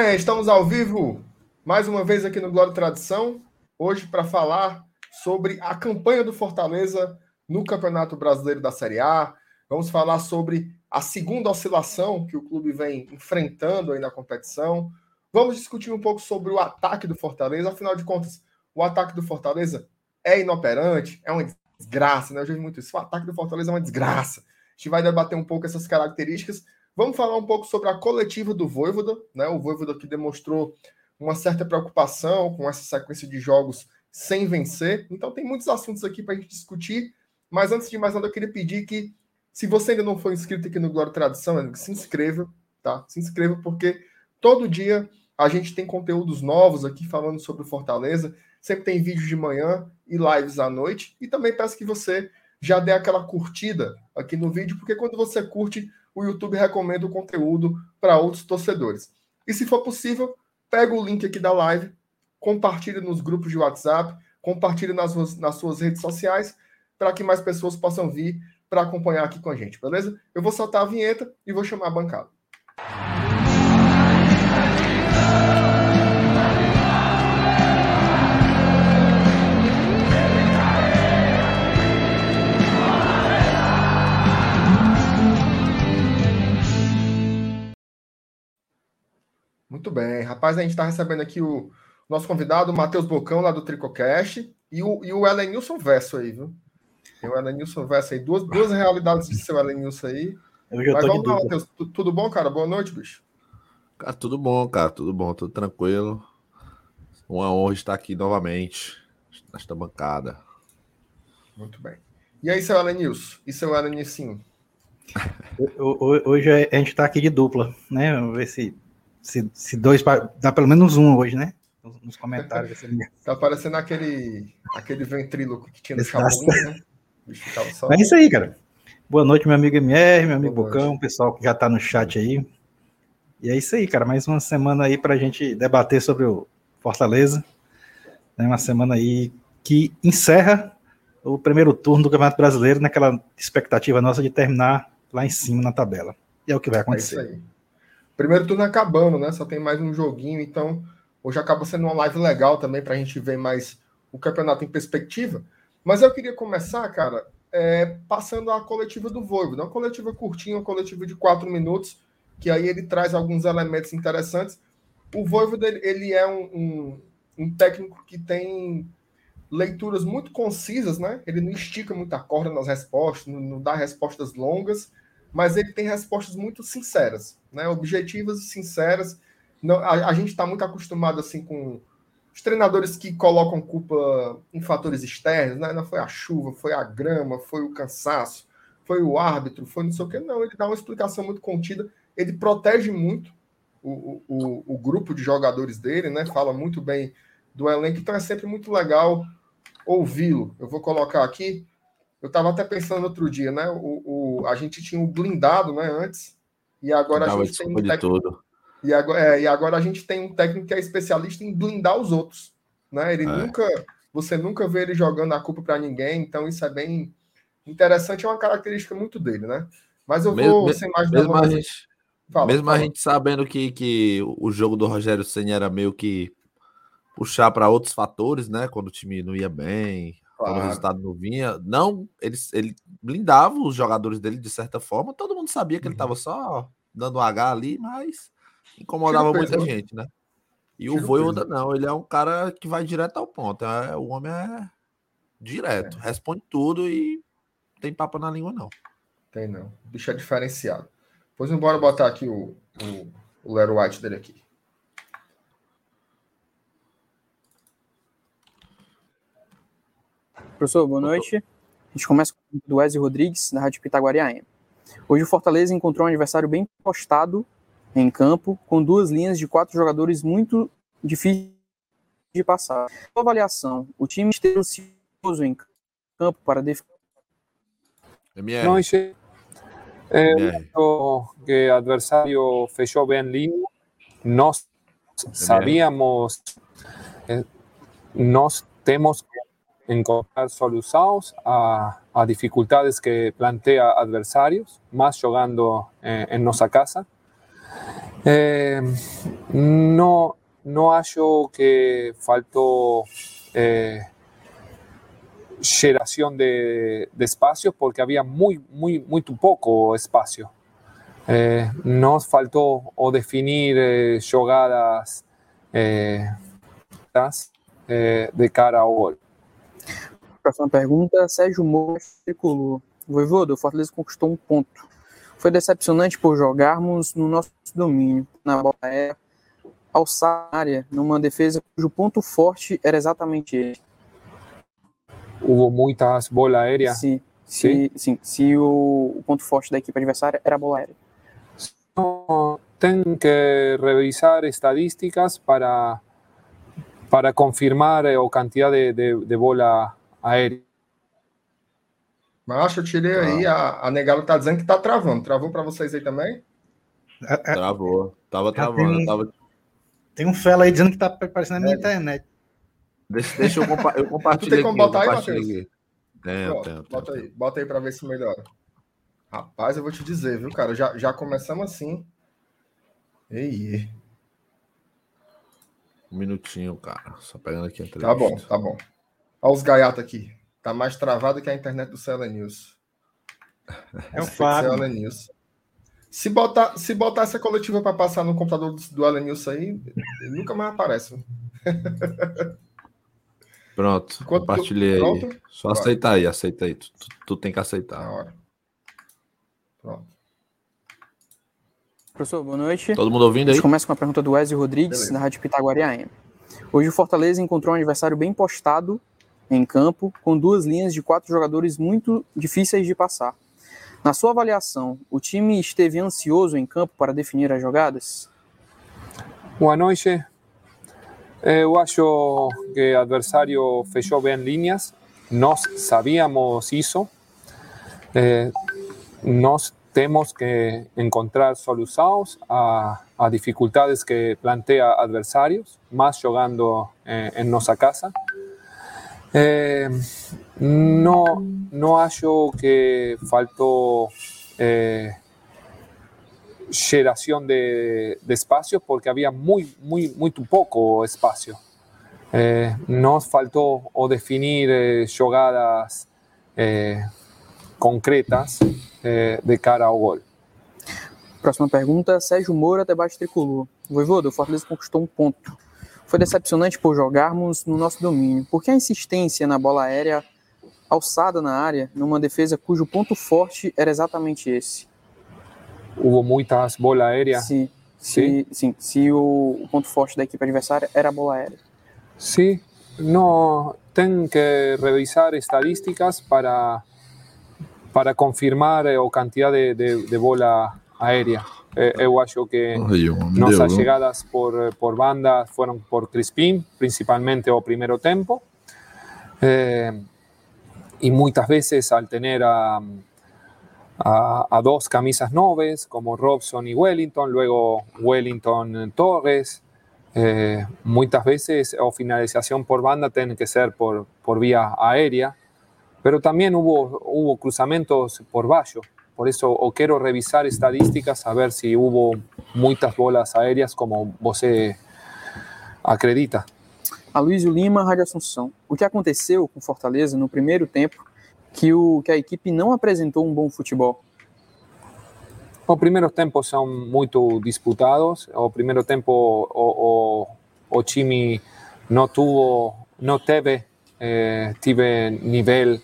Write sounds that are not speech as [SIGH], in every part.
bem, estamos ao vivo mais uma vez aqui no Glória e Tradição, hoje para falar sobre a campanha do Fortaleza no Campeonato Brasileiro da Série A. Vamos falar sobre a segunda oscilação que o clube vem enfrentando aí na competição. Vamos discutir um pouco sobre o ataque do Fortaleza. Afinal de contas, o ataque do Fortaleza é inoperante, é uma desgraça, né? Eu já vi muito isso. O ataque do Fortaleza é uma desgraça. A gente vai debater um pouco essas características. Vamos falar um pouco sobre a coletiva do Voivoda, né? O Voivoda que demonstrou uma certa preocupação com essa sequência de jogos sem vencer. Então tem muitos assuntos aqui para a gente discutir. Mas antes de mais nada, eu queria pedir que, se você ainda não for inscrito aqui no Glória Tradição, se inscreva, tá? Se inscreva, porque todo dia a gente tem conteúdos novos aqui falando sobre Fortaleza. Sempre tem vídeo de manhã e lives à noite. E também peço que você já dê aquela curtida aqui no vídeo, porque quando você curte, o YouTube recomenda o conteúdo para outros torcedores. E se for possível, pega o link aqui da live, compartilhe nos grupos de WhatsApp, compartilhe nas, nas suas redes sociais, para que mais pessoas possam vir para acompanhar aqui com a gente, beleza? Eu vou soltar a vinheta e vou chamar a bancada. Muito bem, rapaz, a gente está recebendo aqui o nosso convidado, o Matheus Bocão, lá do Tricocast, e o, e o Elenilson Verso aí, viu? Tem o Elenilson Verso aí, duas, duas realidades de seu Elenilson aí. Eu já Mas vamos lá, Matheus, tudo bom, cara? Boa noite, bicho. Cara, tudo bom, cara, tudo bom, tudo tranquilo. Uma honra estar aqui novamente, nesta bancada. Muito bem. E aí, seu Elenilson? E seu Elenilson? [LAUGHS] Hoje a gente está aqui de dupla, né? Vamos ver se se, se dois, dá pelo menos um hoje, né? Nos comentários. tá parecendo aquele, aquele ventríloco que tinha no Chapolin, né? Só... É isso aí, cara. Boa noite, meu amigo MR, meu amigo Boa Bocão, pessoal que já tá no chat aí. E é isso aí, cara. Mais uma semana aí pra gente debater sobre o Fortaleza. É uma semana aí que encerra o primeiro turno do Campeonato Brasileiro naquela expectativa nossa de terminar lá em cima na tabela. E é o que vai acontecer. É isso aí. Primeiro turno acabando, né? Só tem mais um joguinho, então hoje acaba sendo uma live legal também para a gente ver mais o campeonato em perspectiva. Mas eu queria começar, cara, é, passando a coletiva do Voivo, uma coletiva curtinha, uma coletiva de quatro minutos, que aí ele traz alguns elementos interessantes. O Voivo dele, ele é um, um, um técnico que tem leituras muito concisas, né? Ele não estica muita corda nas respostas, não, não dá respostas longas, mas ele tem respostas muito sinceras, né? Objetivas e sinceras. Não, a, a gente está muito acostumado assim com os treinadores que colocam culpa em fatores externos, né? Não foi a chuva, foi a grama, foi o cansaço, foi o árbitro, foi não sei o que. Não, ele dá uma explicação muito contida. Ele protege muito o, o, o grupo de jogadores dele, né? Fala muito bem do elenco, então é sempre muito legal ouvi-lo. Eu vou colocar aqui eu estava até pensando outro dia, né? O, o, a gente tinha um blindado, né? Antes, e agora a gente tem um técnico. E agora, é, e agora a gente tem um técnico que é especialista em blindar os outros, né? Ele é. nunca, você nunca vê ele jogando a culpa para ninguém, então isso é bem interessante, é uma característica muito dele, né? Mas eu mesmo, vou sem mais mesmo a gente, fala, mesmo fala. a gente sabendo que, que o jogo do Rogério Senna era meio que puxar para outros fatores, né? Quando o time não ia bem, Claro. Quando o resultado não vinha, não, ele, ele blindava os jogadores dele de certa forma. Todo mundo sabia que ele estava uhum. só dando um H ali, mas incomodava muita gente, né? E Tiro o Voivoda não, ele é um cara que vai direto ao ponto. É, o homem é direto, é. responde tudo e tem papo na língua, não. Tem não. O bicho é diferenciado. Pois embora botar aqui o, o, o Lero White dele aqui. Professor, boa noite. A gente começa com o do Wesley Rodrigues, da Rádio Pitaguari AM. Hoje o Fortaleza encontrou um adversário bem postado em campo, com duas linhas de quatro jogadores muito difíceis de passar. Sua avaliação, o time esteve ansioso em campo para defender. Não, é, que o adversário fechou bem linha. Nós sabíamos, eh, nós temos que encontrar soluciones a, a dificultades que plantea adversarios, más jugando en, en nuestra casa. Eh, no, no que faltó eh, generación de, de porque había muy, muy, muy poco espacio. Eh, nos faltó o definir eh, eh, eh, de cara ao gol. Próxima pergunta, Sérgio Moura tricolor. Voivoda, o Fortaleza conquistou um ponto. Foi decepcionante por jogarmos no nosso domínio, na bola aérea, alçar área, numa defesa cujo ponto forte era exatamente ele. Houve muitas bolas aéreas? Sim, sim. sim. Se o, o, ponto forte da equipe adversária era a bola aérea. Tem que revisar estadísticas para, para confirmar a quantidade de, de, de bola aérea. Mas eu tirei ah. aí, a, a Negalo tá dizendo que tá travando. Travou para vocês aí também? É, é. Travou. Tava travando. Tem, tava... tem um fela aí dizendo que tá aparecendo na minha é. internet. Deixa, deixa eu, compa eu [LAUGHS] compartilhar. Tu tem como aqui, botar aí, Matheus? Tem, tem, Bota aí, bota aí para ver se melhora. Rapaz, eu vou te dizer, viu, cara? Já, já começamos assim. Ei. Um minutinho, cara. Só pegando aqui a entrevista. Tá bom, tá bom. Olha os gaiatos aqui. Tá mais travado que a internet do Cela News. É um fato. Se botar, se botar essa coletiva para passar no computador do, do Ellen News aí, nunca mais aparece. [LAUGHS] Pronto, Enquanto compartilhei tu, aí. Só Vai. aceitar aí, aceita aí. Tu, tu, tu, tem que aceitar. Na hora. Pronto. Professor, boa noite. Todo mundo ouvindo aí? A gente começa com a pergunta do Wesley Rodrigues, Beleza. da Rádio Pitaguari AM. Hoje o Fortaleza encontrou um adversário bem postado em campo, com duas linhas de quatro jogadores muito difíceis de passar. Na sua avaliação, o time esteve ansioso em campo para definir as jogadas? Boa noite. Eu acho que o adversário fechou bem linhas. Nós sabíamos isso. Eh, nós temos que encontrar soluções a, a dificuldades que plantea adversários, mais jogando eh, em nossa casa. Eh, no, no hallo que faltó eh, generación de, de, espacios porque había muy, muy, muy poco espacio. Eh, nos faltó o definir eh, jogadas eh, concretas eh, de cara ao gol. Próxima pergunta, Sérgio Moura, debate tricolor. Voivoda, o Fortaleza conquistou um ponto. Foi decepcionante por jogarmos no nosso domínio. Por que a insistência na bola aérea alçada na área, numa defesa cujo ponto forte era exatamente esse? Houve muitas bolas aéreas? Sim, sim, sim. Se o, o, ponto forte da equipe adversária era a bola aérea. Sim, não tem que revisar estadísticas para para confirmar a quantidade de, de, de bola aérea. Eu acho que nossas chegadas por, por banda foram por Crispim, principalmente o primeiro tempo. Eh, y muchas veces al tener a, a, a, dos camisas noves como Robson y Wellington, luego Wellington Torres, eh, muchas veces o finalización por banda tiene que ser por, por vía aérea, pero también hubo, hubo cruzamientos por vallo. Por eso o quiero revisar estadísticas a ver si hubo muchas bolas aéreas como você acredita. Aloysio Lima, Rádio Assunção. O que aconteceu com Fortaleza no primeiro tempo que, o, que a equipe não apresentou um bom futebol? Os primeiros tempos são muito disputados. O primeiro tempo o, o, o time não tuvo, não teve, eh, tive nível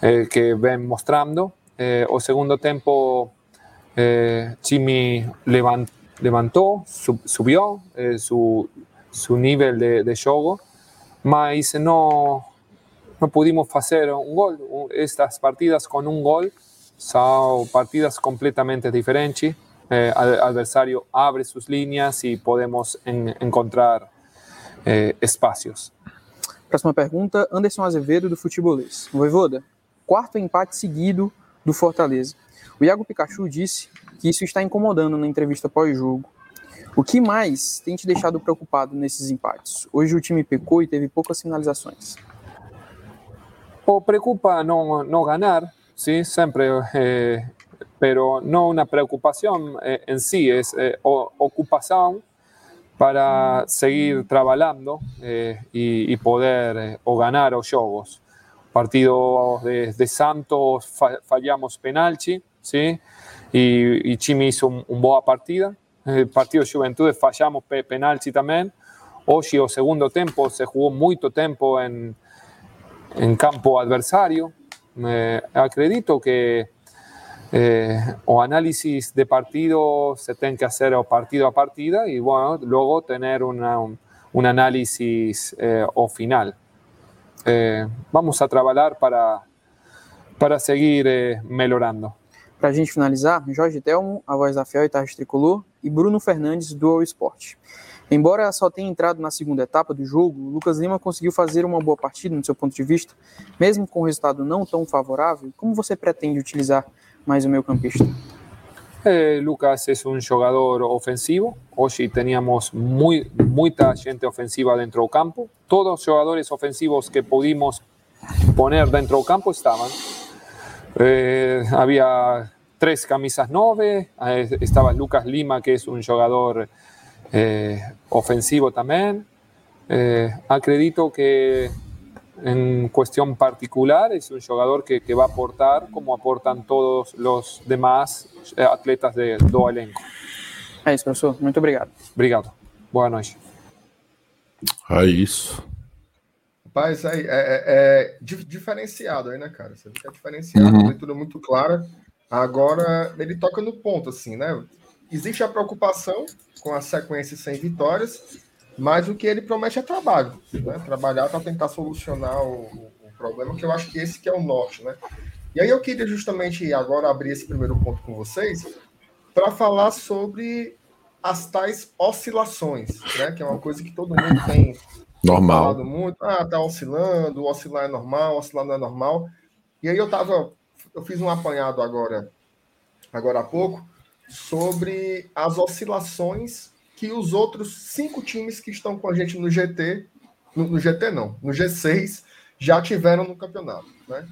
eh, que vem mostrando. Eh, o segundo tempo, eh, time levant, levantou, sub, subiu eh, su, su nível de, de jogo mas no, no pudimos hacer un gol. Estas partidas con un gol son partidas completamente diferentes. Eh, el adversario abre sus líneas y podemos en, encontrar eh, espaços. Próxima pergunta, Anderson Azevedo, do Futebolês. Voivoda, quarto empate seguido do Fortaleza. O Iago Pikachu disse que isso está incomodando na entrevista pós-jogo. O que mais tem te deixado preocupado nesses empates? Hoje o time pecou e teve poucas finalizações. O preocupa não, não ganhar, sim, sempre. Eh, pero no una preocupación eh, en sí, es eh, ocupación para seguir trabajando y, poder o ganar los juegos. Partido de, Santos fallamos penalti, ¿sí? Y, Chimi hizo un, buena partida. El partido de Juventud fallamos penalti también. Hoy o segundo tiempo se jugó mucho tiempo en, en campo adversario. Me acredito que eh, o análisis de partido se tiene que hacer partido a partido y luego tener un, un, análisis eh, o final. Eh, vamos a trabalhar para, para seguir eh, melhorando. Para a gente finalizar, Jorge Telmo, a voz da Fiel e Tarde Tricolor, e Bruno Fernandes, do All Sport. Embora só tenha entrado na segunda etapa do jogo, Lucas Lima conseguiu fazer uma boa partida, no seu ponto de vista, mesmo com o resultado não tão favorável. Como você pretende utilizar mais o meio campista? Eh, Lucas es un jugador ofensivo. Hoy teníamos muy, mucha gente ofensiva dentro del campo. Todos los jugadores ofensivos que pudimos poner dentro del campo estaban. Eh, había tres camisas nueve. Eh, estaba Lucas Lima, que es un jugador ofensivo también. acredito que en cuestión particular es un jugador que, que, va a aportar como aportan todos los demás eh, atletas de, do elenco. É isso, professor. Muito obrigado. Obrigado. Boa noite. É isso. Rapaz, é, é, é, diferenciado aí, né, cara? Você fica diferenciado, uhum. leitura muito clara. Agora, ele toca no ponto, assim, né? Existe a preocupação com a sequência sem vitórias, mas o que ele promete é trabalho, né? Trabalhar para tentar solucionar o, o, problema, que eu acho que esse que é o norte, né? E aí eu queria justamente agora abrir esse primeiro ponto com vocês para falar sobre as tais oscilações, né? Que é uma coisa que todo mundo tem normal. falado muito. Ah, tá oscilando, oscilar é normal, oscilar não é normal. E aí eu tava, eu fiz um apanhado agora, agora há pouco, sobre as oscilações que os outros cinco times que estão com a gente no GT, no, no GT não, no G6, já tiveram no campeonato. Né?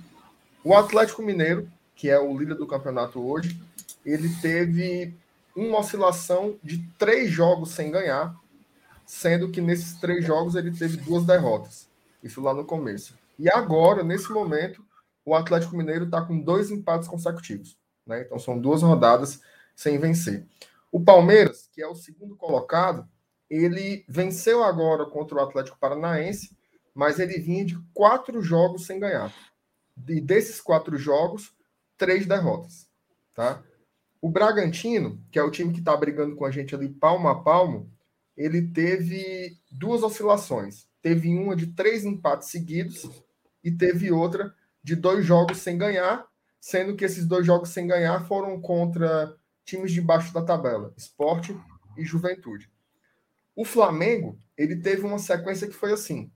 O Atlético Mineiro, que é o líder do campeonato hoje, ele teve uma oscilação de três jogos sem ganhar, sendo que nesses três jogos ele teve duas derrotas. Isso lá no começo. E agora, nesse momento, o Atlético Mineiro está com dois empates consecutivos. Né? Então são duas rodadas sem vencer. O Palmeiras, que é o segundo colocado, ele venceu agora contra o Atlético Paranaense, mas ele vinha de quatro jogos sem ganhar. E desses quatro jogos, três derrotas. Tá? O Bragantino, que é o time que está brigando com a gente ali palmo a palmo, ele teve duas oscilações. Teve uma de três empates seguidos e teve outra de dois jogos sem ganhar, sendo que esses dois jogos sem ganhar foram contra times de baixo da tabela, esporte e juventude. O Flamengo, ele teve uma sequência que foi assim,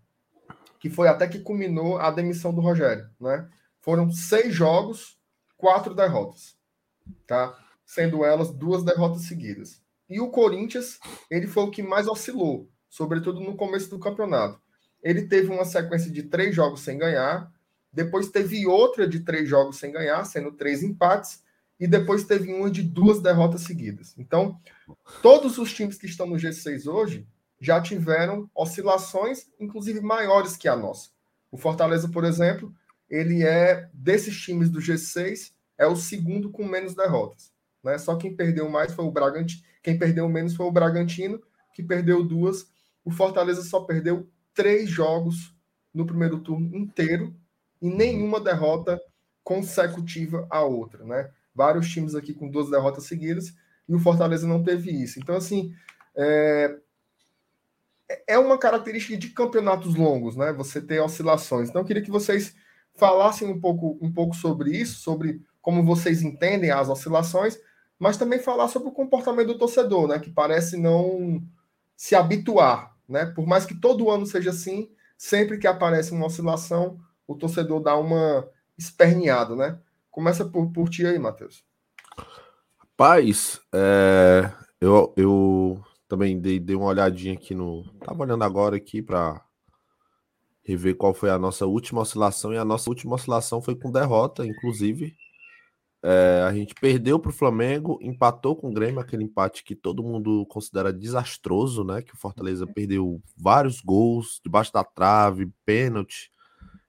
que foi até que culminou a demissão do Rogério, né? Foram seis jogos, quatro derrotas, tá? Sendo elas duas derrotas seguidas. E o Corinthians, ele foi o que mais oscilou, sobretudo no começo do campeonato. Ele teve uma sequência de três jogos sem ganhar, depois teve outra de três jogos sem ganhar, sendo três empates, e depois teve uma de duas derrotas seguidas. Então, todos os times que estão no G6 hoje já tiveram oscilações, inclusive maiores que a nossa. O Fortaleza, por exemplo, ele é desses times do G6, é o segundo com menos derrotas. Né? Só quem perdeu mais foi o Bragantino, quem perdeu menos foi o Bragantino, que perdeu duas. O Fortaleza só perdeu três jogos no primeiro turno inteiro e nenhuma derrota consecutiva à outra, né? Vários times aqui com duas derrotas seguidas, e o Fortaleza não teve isso. Então, assim, é, é uma característica de campeonatos longos, né? Você ter oscilações. Então, eu queria que vocês falassem um pouco, um pouco sobre isso, sobre como vocês entendem as oscilações, mas também falar sobre o comportamento do torcedor, né? Que parece não se habituar, né? Por mais que todo ano seja assim, sempre que aparece uma oscilação, o torcedor dá uma esperneada, né? Começa por, por ti aí, Matheus. Rapaz, é, eu, eu também dei, dei uma olhadinha aqui no. Tava olhando agora aqui para rever qual foi a nossa última oscilação, e a nossa última oscilação foi com derrota, inclusive. É, a gente perdeu para o Flamengo, empatou com o Grêmio, aquele empate que todo mundo considera desastroso, né? Que o Fortaleza perdeu vários gols debaixo da trave, pênalti.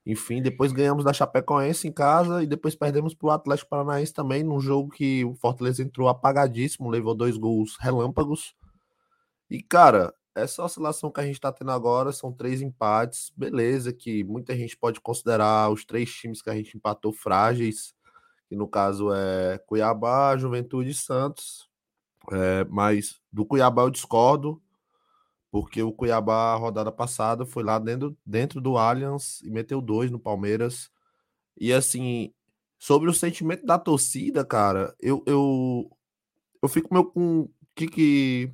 Enfim, depois ganhamos da Chapecoense em casa e depois perdemos para o Atlético Paranaense também, num jogo que o Fortaleza entrou apagadíssimo, levou dois gols relâmpagos. E, cara, essa oscilação que a gente está tendo agora são três empates, beleza, que muita gente pode considerar os três times que a gente empatou frágeis, que no caso é Cuiabá, Juventude e Santos. É, mas do Cuiabá eu discordo, porque o Cuiabá, a rodada passada, foi lá dentro, dentro do Allianz e meteu dois no Palmeiras. E assim, sobre o sentimento da torcida, cara, eu, eu, eu fico meio com que, que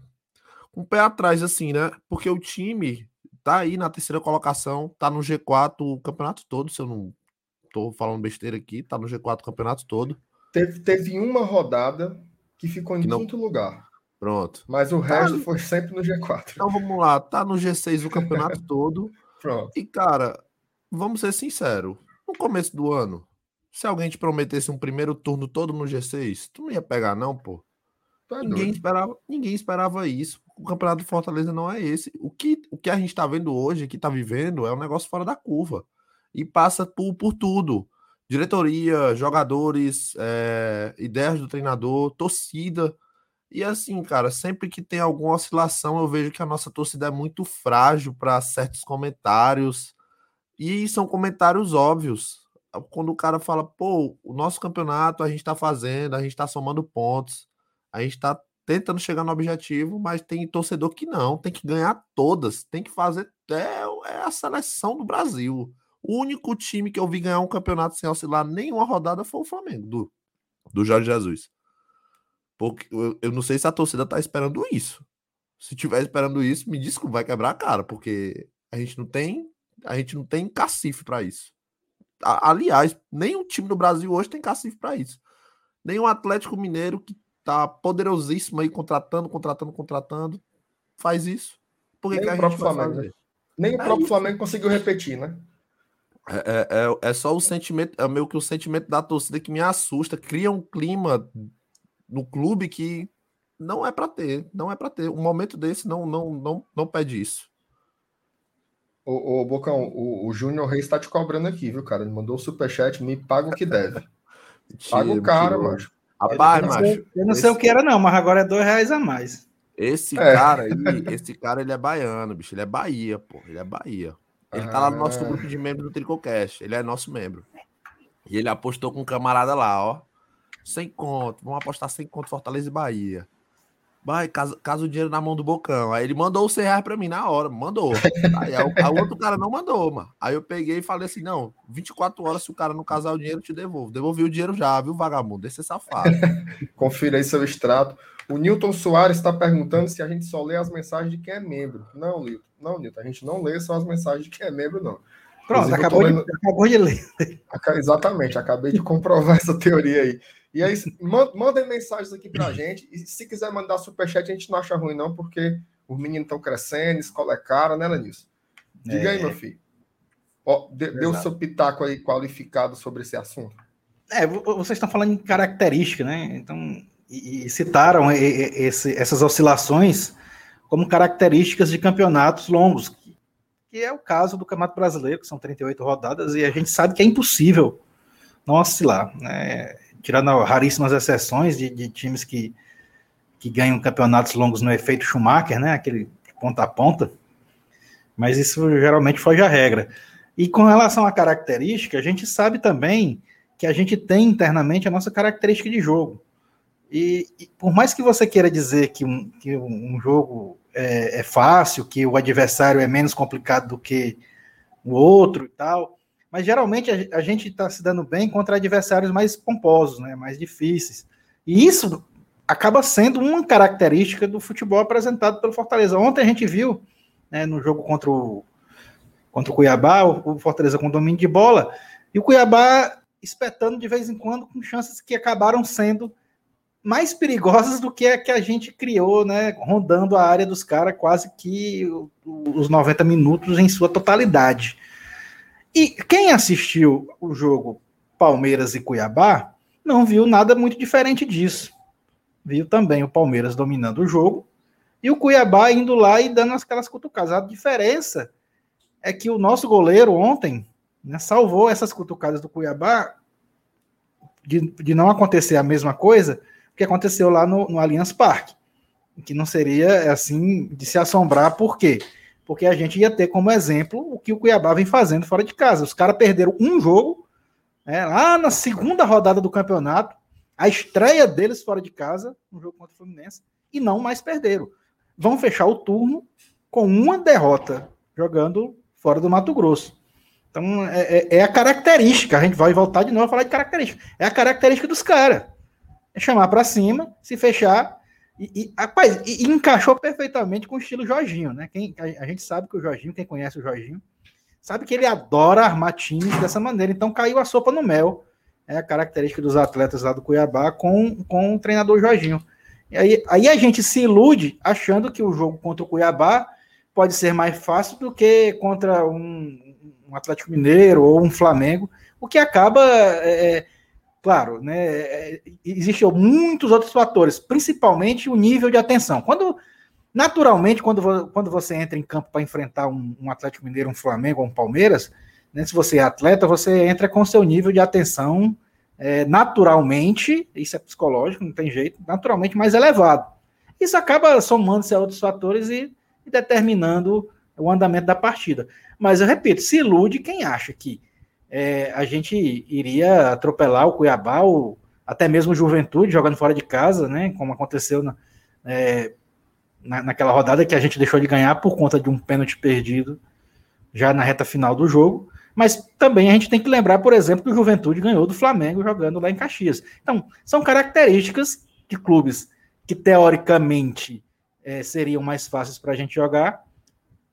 um pé atrás, assim, né? Porque o time tá aí na terceira colocação, tá no G4 o campeonato todo, se eu não tô falando besteira aqui, tá no G4 o campeonato todo. Teve, teve uma rodada que ficou em que quinto não... lugar. Pronto. Mas o tá resto foi sempre no G4. Então vamos lá, tá no G6 o campeonato [LAUGHS] todo. Pronto. E cara, vamos ser sinceros, no começo do ano, se alguém te prometesse um primeiro turno todo no G6, tu não ia pegar não, pô. É ninguém esperava, ninguém esperava isso. O campeonato do Fortaleza não é esse. O que, o que a gente tá vendo hoje, que tá vivendo, é um negócio fora da curva. E passa por, por tudo. Diretoria, jogadores, é, ideias do treinador, torcida e assim, cara, sempre que tem alguma oscilação, eu vejo que a nossa torcida é muito frágil para certos comentários. E são comentários óbvios. Quando o cara fala, pô, o nosso campeonato a gente tá fazendo, a gente tá somando pontos, a gente tá tentando chegar no objetivo, mas tem torcedor que não, tem que ganhar todas, tem que fazer. É, é a seleção do Brasil. O único time que eu vi ganhar um campeonato sem oscilar nenhuma rodada foi o Flamengo, do, do Jorge Jesus. Porque eu, eu não sei se a torcida tá esperando isso. Se tiver esperando isso, me diz que vai quebrar a cara, porque a gente não tem, a gente não tem cacife para isso. A, aliás, nenhum time do Brasil hoje tem cacife para isso. O Atlético Mineiro que tá poderosíssimo aí contratando, contratando, contratando, faz isso. Por que, Nem que a o próprio Flamengo. Né? Nem o é próprio isso. Flamengo conseguiu repetir, né? É, é, é, é, só o sentimento, é meio que o sentimento da torcida que me assusta, cria um clima no clube que não é para ter, não é para ter. Um momento desse não não não, não pede isso. Ô, ô Bocão, o, o Júnior Reis está te cobrando aqui, viu, cara? Ele mandou o superchat, me paga o que deve. [LAUGHS] paga o cara, mano. Rapaz, macho. Eu não esse... sei o que era, não, mas agora é dois reais a mais. Esse é. cara aí, [LAUGHS] esse cara, ele é baiano, bicho. Ele é Bahia, pô. Ele é Bahia. Ele ah. tá lá no nosso ah. grupo de membros do Tricocast. Ele é nosso membro. E ele apostou com um camarada lá, ó. Sem conto, vamos apostar sem conto Fortaleza e Bahia. Vai, caso, caso o dinheiro na mão do Bocão. Aí ele mandou o 100 reais pra mim na hora, mandou. Aí o outro cara não mandou, mano. Aí eu peguei e falei assim: não, 24 horas, se o cara não casar o dinheiro, eu te devolvo. Devolvi o dinheiro já, viu, vagabundo? Esse é safado. [LAUGHS] Confira aí seu extrato. O Newton Soares está perguntando se a gente só lê as mensagens de quem é membro. Não, Newton. Não, Newton, a gente não lê só as mensagens de quem é membro, não. Pronto, acabou, lendo... de, acabou de ler. Exatamente, acabei de comprovar [LAUGHS] essa teoria aí. E aí, mandem mensagens aqui pra gente. E se quiser mandar superchat, a gente não acha ruim, não, porque os meninos estão crescendo, escola é cara, né, Lenilson? Diga é. aí, meu filho. Ó, deu o seu pitaco aí qualificado sobre esse assunto. É, vocês estão falando em característica, né? Então, e, e citaram esse, essas oscilações como características de campeonatos longos, que é o caso do Campeonato Brasileiro, que são 38 rodadas, e a gente sabe que é impossível não oscilar. Né? Tirando raríssimas exceções de, de, times que, que ganham campeonatos longos no efeito Schumacher, né? Aquele ponta a ponta. Mas isso geralmente foge à regra. E com relação à característica, a gente sabe também que a gente tem internamente a nossa característica de jogo. E, e por mais que você queira dizer que um, que um jogo é, é fácil, que o adversário é menos complicado do que o outro e tal, mas geralmente a, a gente está se dando bem contra adversários mais pomposos, né, mais difíceis. E isso acaba sendo uma característica do futebol apresentado pelo Fortaleza. Ontem a gente viu né, no jogo contra o, contra o Cuiabá, o, Fortaleza com domínio de bola, e o Cuiabá espetando de vez em quando com chances que acabaram sendo mais perigosas do que a que a gente criou, né, rondando a área dos caras quase que os 90 minutos em sua totalidade. E quem assistiu o jogo Palmeiras e Cuiabá não viu nada muito diferente disso. Viu também o Palmeiras dominando o jogo e o Cuiabá indo lá e dando aquelas cutucadas. A diferença é que o nosso goleiro ontem né, salvou essas cutucadas do Cuiabá de, de não acontecer a mesma coisa que aconteceu lá no, no Allianz Parque, que não seria assim de se assombrar, por quê? Porque a gente ia ter como exemplo o que o Cuiabá vem fazendo fora de casa. Os caras perderam um jogo né, lá na segunda rodada do campeonato, a estreia deles fora de casa, no jogo contra o Fluminense, e não mais perderam. Vão fechar o turno com uma derrota, jogando fora do Mato Grosso. Então, é, é, é, a característica. A gente vai voltar de novo a falar de característica. É a característica dos caras. É chamar para cima, se fechar. E, e rapaz, e, e, encaixou perfeitamente com o estilo Jorginho, né? Quem, a, a, gente sabe que o Jorginho, quem conhece o Jorginho, sabe que ele adora armar times dessa maneira. Então, caiu a sopa no mel. É a característica dos atletas lá do Cuiabá com, com o treinador Jorginho. E aí, aí a gente se ilude achando que o jogo contra o Cuiabá pode ser mais fácil do que contra um, um Atlético Mineiro ou um Flamengo, o que acaba, é, é claro, né, é, existem muitos outros fatores, principalmente o nível de atenção. Quando, naturalmente, quando, quando você entra em campo para enfrentar um, um, Atlético Mineiro, um Flamengo ou um Palmeiras, né, se você é atleta, você entra com seu nível de atenção é, naturalmente, isso é psicológico, não tem jeito, naturalmente mais elevado. Isso acaba somando-se a outros fatores e, e determinando o andamento da partida. Mas eu repito, se ilude quem acha que é, a gente iria atropelar o Cuiabá, ou até mesmo o Juventude jogando fora de casa, né? Como aconteceu na, é, na, naquela rodada que a gente deixou de ganhar por conta de um pênalti perdido já na reta final do jogo. Mas também a gente tem que lembrar, por exemplo, que o Juventude ganhou do Flamengo jogando lá em Caxias. Então, são características de clubes que teoricamente é, seriam mais fáceis para a gente jogar,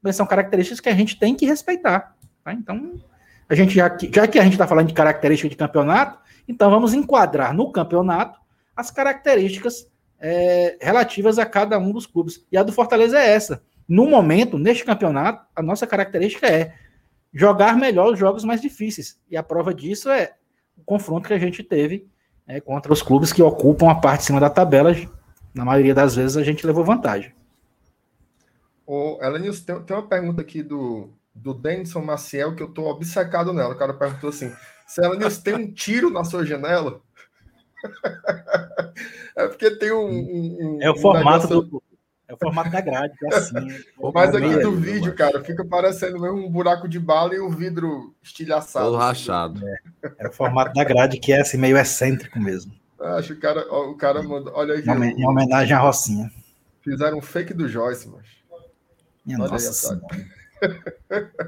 mas são características que a gente tem que respeitar. Tá? Então, a gente já que, já que a gente está falando de características de campeonato, então vamos enquadrar no campeonato as características é, relativas a cada um dos clubes. E a do Fortaleza é essa. No momento, neste campeonato, a nossa característica é jogar melhor os jogos mais difíceis. E a prova disso é o confronto que a gente teve é, contra os clubes que ocupam a parte de cima da tabela. Na maioria das vezes a gente levou vantagem. Ô, Elenius, tem, tem uma pergunta aqui do, do Denison Maciel que eu tô obcecado nela. O cara perguntou assim: se Elenius tem um tiro na sua janela? [LAUGHS] é porque tem um. um, um é o formato negócio... do. É o formato da grade, é assim. Mas aqui do vídeo, cara, fica parecendo mesmo um buraco de bala e um vidro estilhaçado. Todo rachado. É, é o formato da grade que é assim, meio excêntrico mesmo. Acho que o cara, o cara mandou. Olha aí. Em homenagem à Rocinha. Fizeram um fake do Joyce, mas. Minha Olha nossa aí,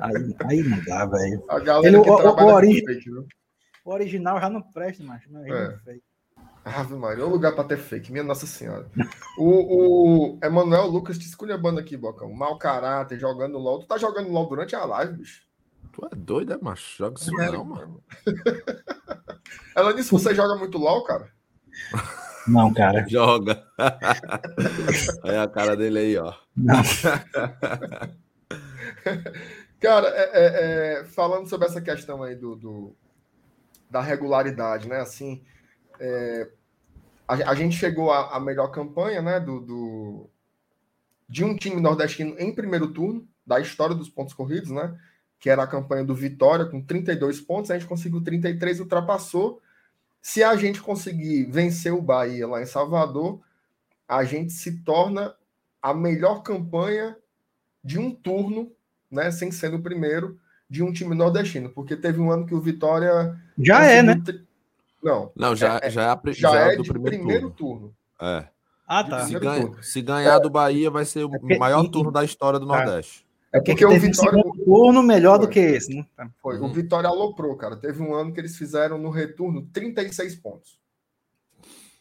aí, aí não dá, velho. Ele, o, o, ori... fake, o, original já não presta, macho. Mas é. fake. Ave Maria, é um lugar para ter fake, minha Nossa Senhora. o, o Emanuel Lucas te esculhambando aqui, Bocão. Mau caráter, jogando LOL. Tu tá jogando LOL durante a live, bicho? Tu é doido, é, macho? Joga isso é, não, mano. [LAUGHS] Ela disse: você joga muito LOL, cara? Não, cara. Joga. [LAUGHS] Olha a cara dele aí, ó. Não. [LAUGHS] [LAUGHS] cara, é, é, é, falando sobre essa questão aí do, do da regularidade, né? Assim, é, a, a, gente chegou à, melhor campanha, né? Do, do, de um time nordestino em primeiro turno da história dos pontos corridos, né? Que era a campanha do Vitória com 32 pontos, a gente conseguiu 33, ultrapassou se a gente conseguir vencer o Bahia lá em Salvador, a gente se torna a melhor campanha de um turno, né, sem ser o primeiro, de um time nordestino, porque teve um ano que o Vitória. Já é, né? Não. Não, já é, já, é, já, já é, é do primeiro, primeiro turno. turno. É. Ah, tá. Se, ganha, se ganhar do Bahia, vai ser o é maior turno da história do tá. Nordeste. É porque, porque o Vitória. Um turno melhor foi. do que esse, né? Tá. Foi. Uhum. O Vitória aloprou, cara. Teve um ano que eles fizeram no retorno 36 pontos.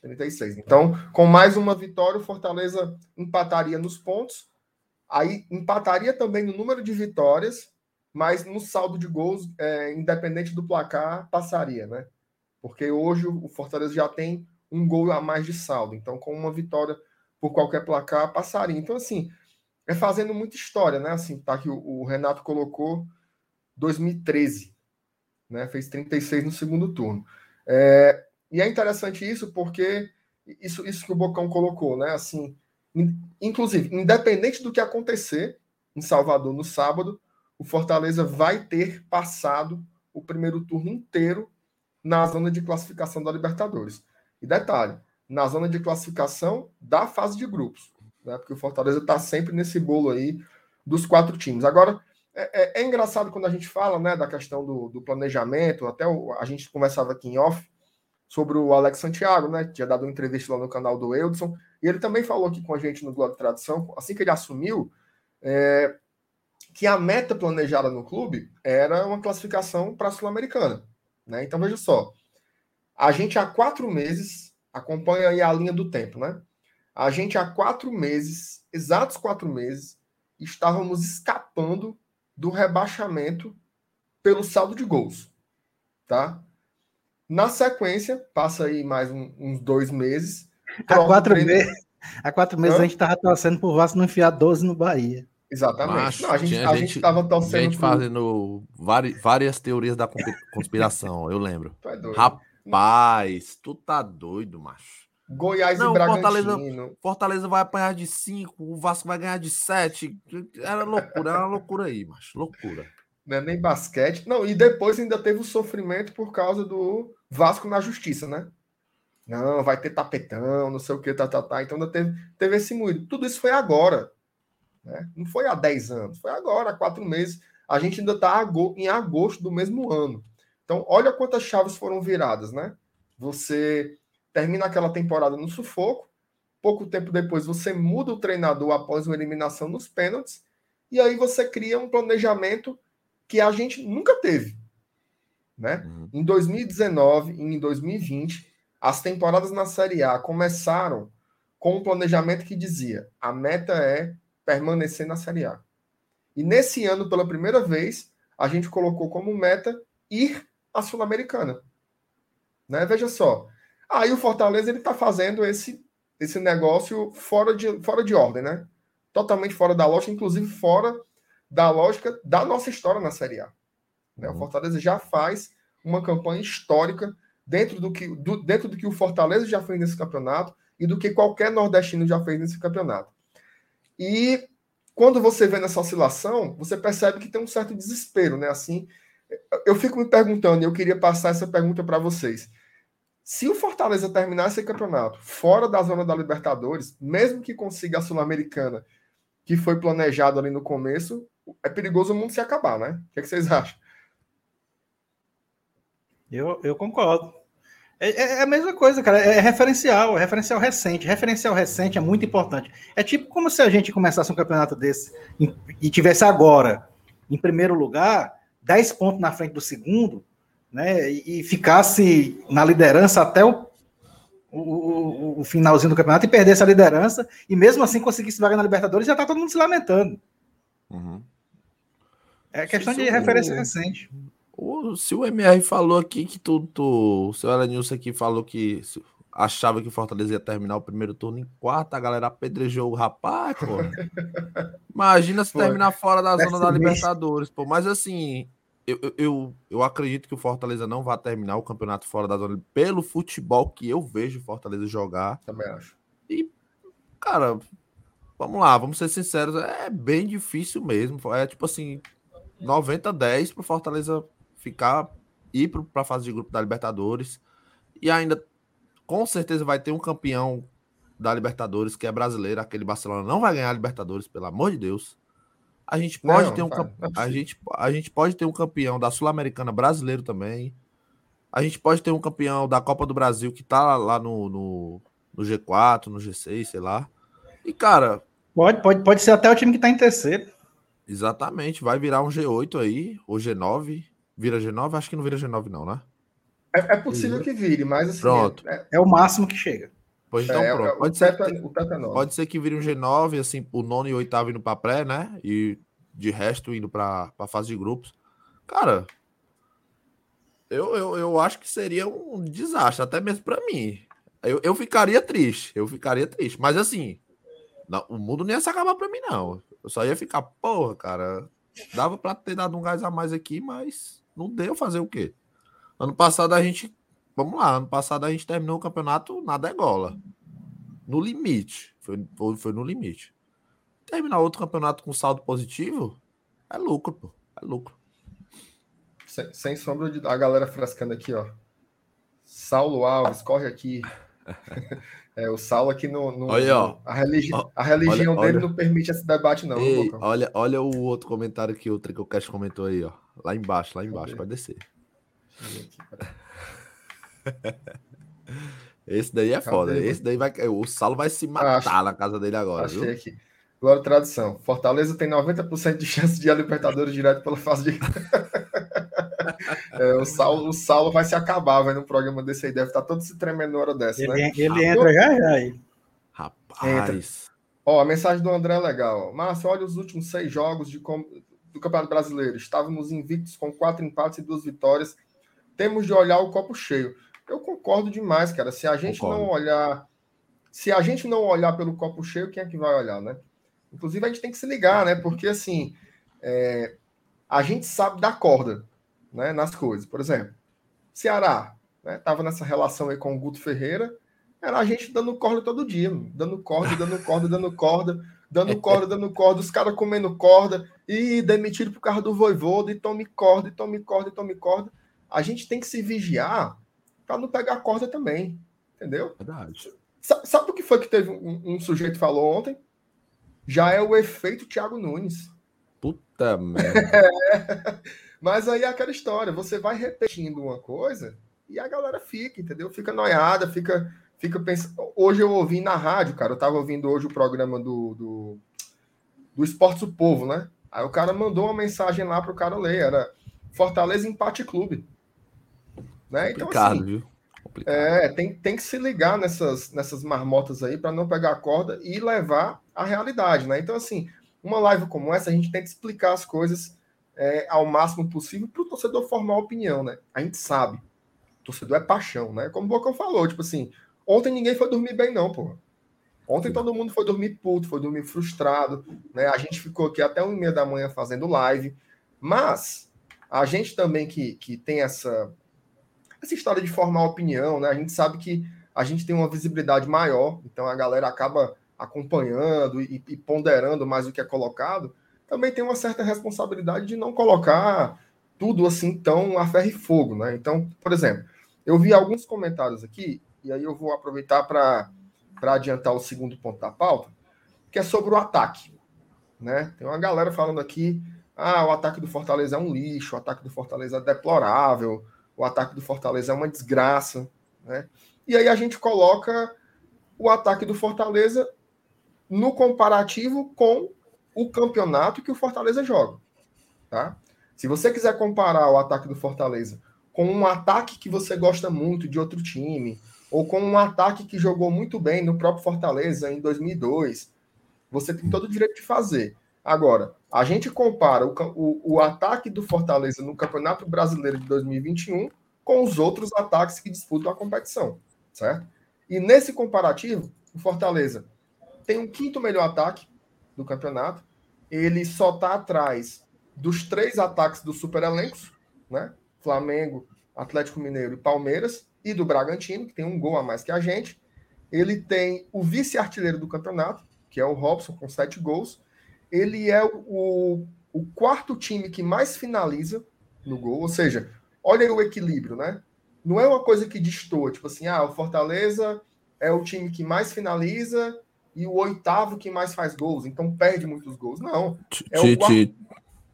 36. Então, com mais uma vitória, o Fortaleza empataria nos pontos. Aí empataria também no número de vitórias, mas no saldo de gols, é, independente do placar, passaria, né? Porque hoje o Fortaleza já tem um gol a mais de saldo. Então, com uma vitória por qualquer placar, passaria. Então, assim, é fazendo muita história, né? Assim, tá que o, Renato colocou 2013, né? Fez 36 no segundo turno. É, E é interessante isso porque isso, isso que o Bocão colocou, né? Assim, inclusive, independente do que acontecer em Salvador no sábado, o Fortaleza vai ter passado o primeiro turno inteiro na zona de classificação da Libertadores. E detalhe, na zona de classificação da fase de grupos, né? Porque o Fortaleza está sempre nesse bolo aí dos quatro times. Agora, é, é, é, engraçado quando a gente fala né, da questão do, do planejamento, até o, a gente conversava aqui em off sobre o Alex Santiago, né? Tinha dado uma entrevista lá no canal do Eudson, e ele também falou aqui com a gente no Globo de Tradição, assim que ele assumiu, é, que a meta planejada no clube era uma classificação para a Sul-Americana. Né? Então, veja só, a gente há quatro meses, acompanha aí a linha do tempo, né? A gente há quatro meses, exatos quatro meses, estávamos escapando do rebaixamento pelo saldo de gols, tá? Na sequência, passa aí mais um, uns dois meses. Há quatro, meses, há quatro meses a gente estava torcendo por Vasco não enfiar 12 no Bahia. Exatamente. Macho, não, a gente a gente estava torcendo. Gente por... fazendo várias, várias teorias da [LAUGHS] conspiração, eu lembro. É Rapaz, tu tá doido, macho. Goiás não, e Bragantino. Fortaleza, Fortaleza vai apanhar de 5, o Vasco vai ganhar de 7. Era loucura, era loucura aí, macho. Loucura. Não é nem basquete. Não, e depois ainda teve o sofrimento por causa do Vasco na justiça, né? Não, vai ter tapetão, não sei o que, tá, tá, tá. Então ainda teve, teve esse moído. Tudo isso foi agora. Né? Não foi há 10 anos, foi agora, há 4 meses. A gente ainda está em agosto do mesmo ano. Então, olha quantas chaves foram viradas, né? Você termina aquela temporada no sufoco, pouco tempo depois você muda o treinador após uma eliminação nos pênaltis, e aí você cria um planejamento que a gente nunca teve. Né? Uhum. Em 2019 e em 2020, as temporadas na Série A começaram com um planejamento que dizia: a meta é permanecer na Série A. E nesse ano, pela primeira vez, a gente colocou como meta ir à Sul-Americana. Né? Veja só. Aí o Fortaleza ele está fazendo esse, esse negócio fora de, fora de ordem, né? Totalmente fora da lógica, inclusive fora da lógica da nossa história na Série A. Né? O uhum. Fortaleza já faz uma campanha histórica dentro do, que, do, dentro do que o Fortaleza já fez nesse campeonato e do que qualquer nordestino já fez nesse campeonato. E quando você vê nessa oscilação, você percebe que tem um certo desespero, né? Assim, eu fico me perguntando, e eu queria passar essa pergunta para vocês. Se o Fortaleza terminar esse campeonato fora da zona da Libertadores, mesmo que consiga a Sul-Americana, que foi planejado ali no começo, é perigoso o mundo se acabar, né? O que, é que vocês acham? Eu, eu concordo. É, é, é, a mesma coisa, cara. É referencial, é referencial recente. Referencial recente é muito importante. É tipo como se a gente começasse um campeonato desse e tivesse agora, em primeiro lugar, 10 pontos na frente do segundo, né? E, ficasse na liderança até o, o, o, finalzinho do campeonato e perdesse a liderança, e mesmo assim conseguisse vaga na Libertadores, já tá todo mundo se lamentando. Uhum. É questão de referência recente. O, se o MR falou aqui que tu, tu o seu Elenilson aqui falou que achava que o Fortaleza ia terminar o primeiro turno em quarto, a galera apedrejou o rapaz, pô. [LAUGHS] Imagina se terminar fora da zona da Libertadores, pô. Mas assim, eu, eu, eu acredito que o Fortaleza não vai terminar o campeonato fora da zona pelo futebol que eu vejo o Fortaleza jogar. Também acho. E, cara, vamos lá, vamos ser sinceros, é bem difícil mesmo. É tipo assim, 90-10 pro Fortaleza ficar, ir para a fase de grupo da Libertadores. E ainda, com certeza, vai ter um campeão da Libertadores que é brasileiro. Aquele Barcelona não vai ganhar a Libertadores, pelo amor de Deus. A gente pode não, ter um a gente, a gente pode ter um campeão da Sul-Americana brasileiro também. A gente pode ter um campeão da Copa do Brasil que tá lá no, no, no G4, no G6, sei lá. E, cara. Pode, pode, pode ser até o time que tá em terceiro. Exatamente, vai virar um G8 aí, ou G9. Vira G9? Acho que não vira G9, não, né? É, é possível que vire, mas assim. Pronto. É, é o máximo que chega. Pois então, é, pronto. Pode, ser, teto, é pode ser que vire um G9, assim, o nono e o oitavo indo para pré, né? E de resto indo para a fase de grupos. Cara, eu, eu, eu acho que seria um desastre, até mesmo para mim. Eu, eu ficaria triste, eu ficaria triste. Mas assim, não, o mundo não ia se acabar para mim, não. Eu só ia ficar, porra, cara, dava para ter dado um gás a mais aqui, mas não deu fazer o quê? Ano passado a gente vamos lá, ano passado a gente terminou o campeonato nada é gola. No limite. Foi, foi, no limite. Terminar outro campeonato com saldo positivo é lucro, pô. É lucro. Sem, sem sombra de. A galera frescando aqui, ó. Saulo Alves, corre aqui. [LAUGHS] É, o Saulo aqui no. no olha, ó, a, religi ó, a religião olha, dele olha. não permite esse debate, não. Ei, olha, olha o outro comentário que o Tricocast comentou aí, ó. Lá embaixo, lá embaixo, pode descer. Esse daí é Cadê foda. Ele? Esse daí vai. O Saulo vai se matar Acho, na casa dele agora. Achei viu? aqui. Glória tradição. Fortaleza tem 90% de chance de ir a Libertadores direto pela fase de. [LAUGHS] é, o, Saulo, o Saulo vai se acabar, vai no programa desse aí. Deve estar tá todo se tremendo na hora dessa, ele, né? Ele entra já, já aí. Rapaz. Entra. Ó, a mensagem do André é legal. Márcio, olha os últimos seis jogos de com... do Campeonato Brasileiro. Estávamos invictos com quatro empates e duas vitórias. Temos de olhar o copo cheio. Eu concordo demais, cara. Se a gente concordo. não olhar. Se a gente não olhar pelo copo cheio, quem é que vai olhar, né? Inclusive, a gente tem que se ligar, né? Porque, assim, é, a gente sabe dar corda né, nas coisas. Por exemplo, Ceará estava né, nessa relação aí com o Guto Ferreira, era a gente dando corda todo dia, [LAUGHS] dando corda, dando corda, dando corda, dando corda, dando corda, os caras comendo corda, e demitido por causa do voivodo, e tome corda, e tome corda, e tome corda. A gente tem que se vigiar para não pegar corda também, entendeu? Verdade. Sabe, sabe o que foi que teve um, um sujeito falou ontem? já é o efeito Thiago Nunes. Puta [LAUGHS] merda. Mas aí é aquela história, você vai repetindo uma coisa e a galera fica, entendeu? Fica noiada, fica, fica pensando. Hoje eu ouvi na rádio, cara, eu tava ouvindo hoje o programa do, do, do Esportes do Povo, né? Aí o cara mandou uma mensagem lá pro cara ler, era Fortaleza Empate Clube. Né? Então, assim, viu? Complicado. É, tem, tem que se ligar nessas, nessas marmotas aí para não pegar a corda e levar a realidade, né? Então, assim, uma live como essa, a gente tem que explicar as coisas é, ao máximo possível para o torcedor formar opinião, né? A gente sabe. O torcedor é paixão, né? Como o Bocão falou, tipo assim, ontem ninguém foi dormir bem, não, pô. Ontem todo mundo foi dormir puto, foi dormir frustrado, né? A gente ficou aqui até uma e meia da manhã fazendo live, mas a gente também que, que tem essa essa história de formar opinião, né? A gente sabe que a gente tem uma visibilidade maior, então a galera acaba acompanhando e, e ponderando mais o que é colocado. Também tem uma certa responsabilidade de não colocar tudo assim tão a ferro e fogo, né? Então, por exemplo, eu vi alguns comentários aqui, e aí eu vou aproveitar para adiantar o segundo ponto da pauta, que é sobre o ataque. Né? Tem uma galera falando aqui, ah, o ataque do Fortaleza é um lixo, o ataque do Fortaleza é deplorável, o ataque do Fortaleza é uma desgraça, né? E aí a gente coloca o ataque do Fortaleza no comparativo com o campeonato que o Fortaleza joga, tá? Se você quiser comparar o ataque do Fortaleza com um ataque que você gosta muito de outro time, ou com um ataque que jogou muito bem no próprio Fortaleza em 2002, você tem todo o direito de fazer. Agora, a gente compara o, o, o, ataque do Fortaleza no Campeonato Brasileiro de 2021 com os outros ataques que disputam a competição, certo? E nesse comparativo, o Fortaleza tem um quinto melhor ataque do campeonato. Ele só está atrás dos três ataques do super elencos, né? Flamengo, Atlético Mineiro e Palmeiras, e do Bragantino, que tem um gol a mais que a gente. Ele tem o vice-artilheiro do campeonato, que é o Robson, com sete gols ele é o, o quarto time que mais finaliza no gol, ou seja, olha aí o equilíbrio, né? Não é uma coisa que destoa, tipo assim, ah, o Fortaleza é o time que mais finaliza e o oitavo que mais faz gols, então perde muitos gols. Não. É te, quarto... te,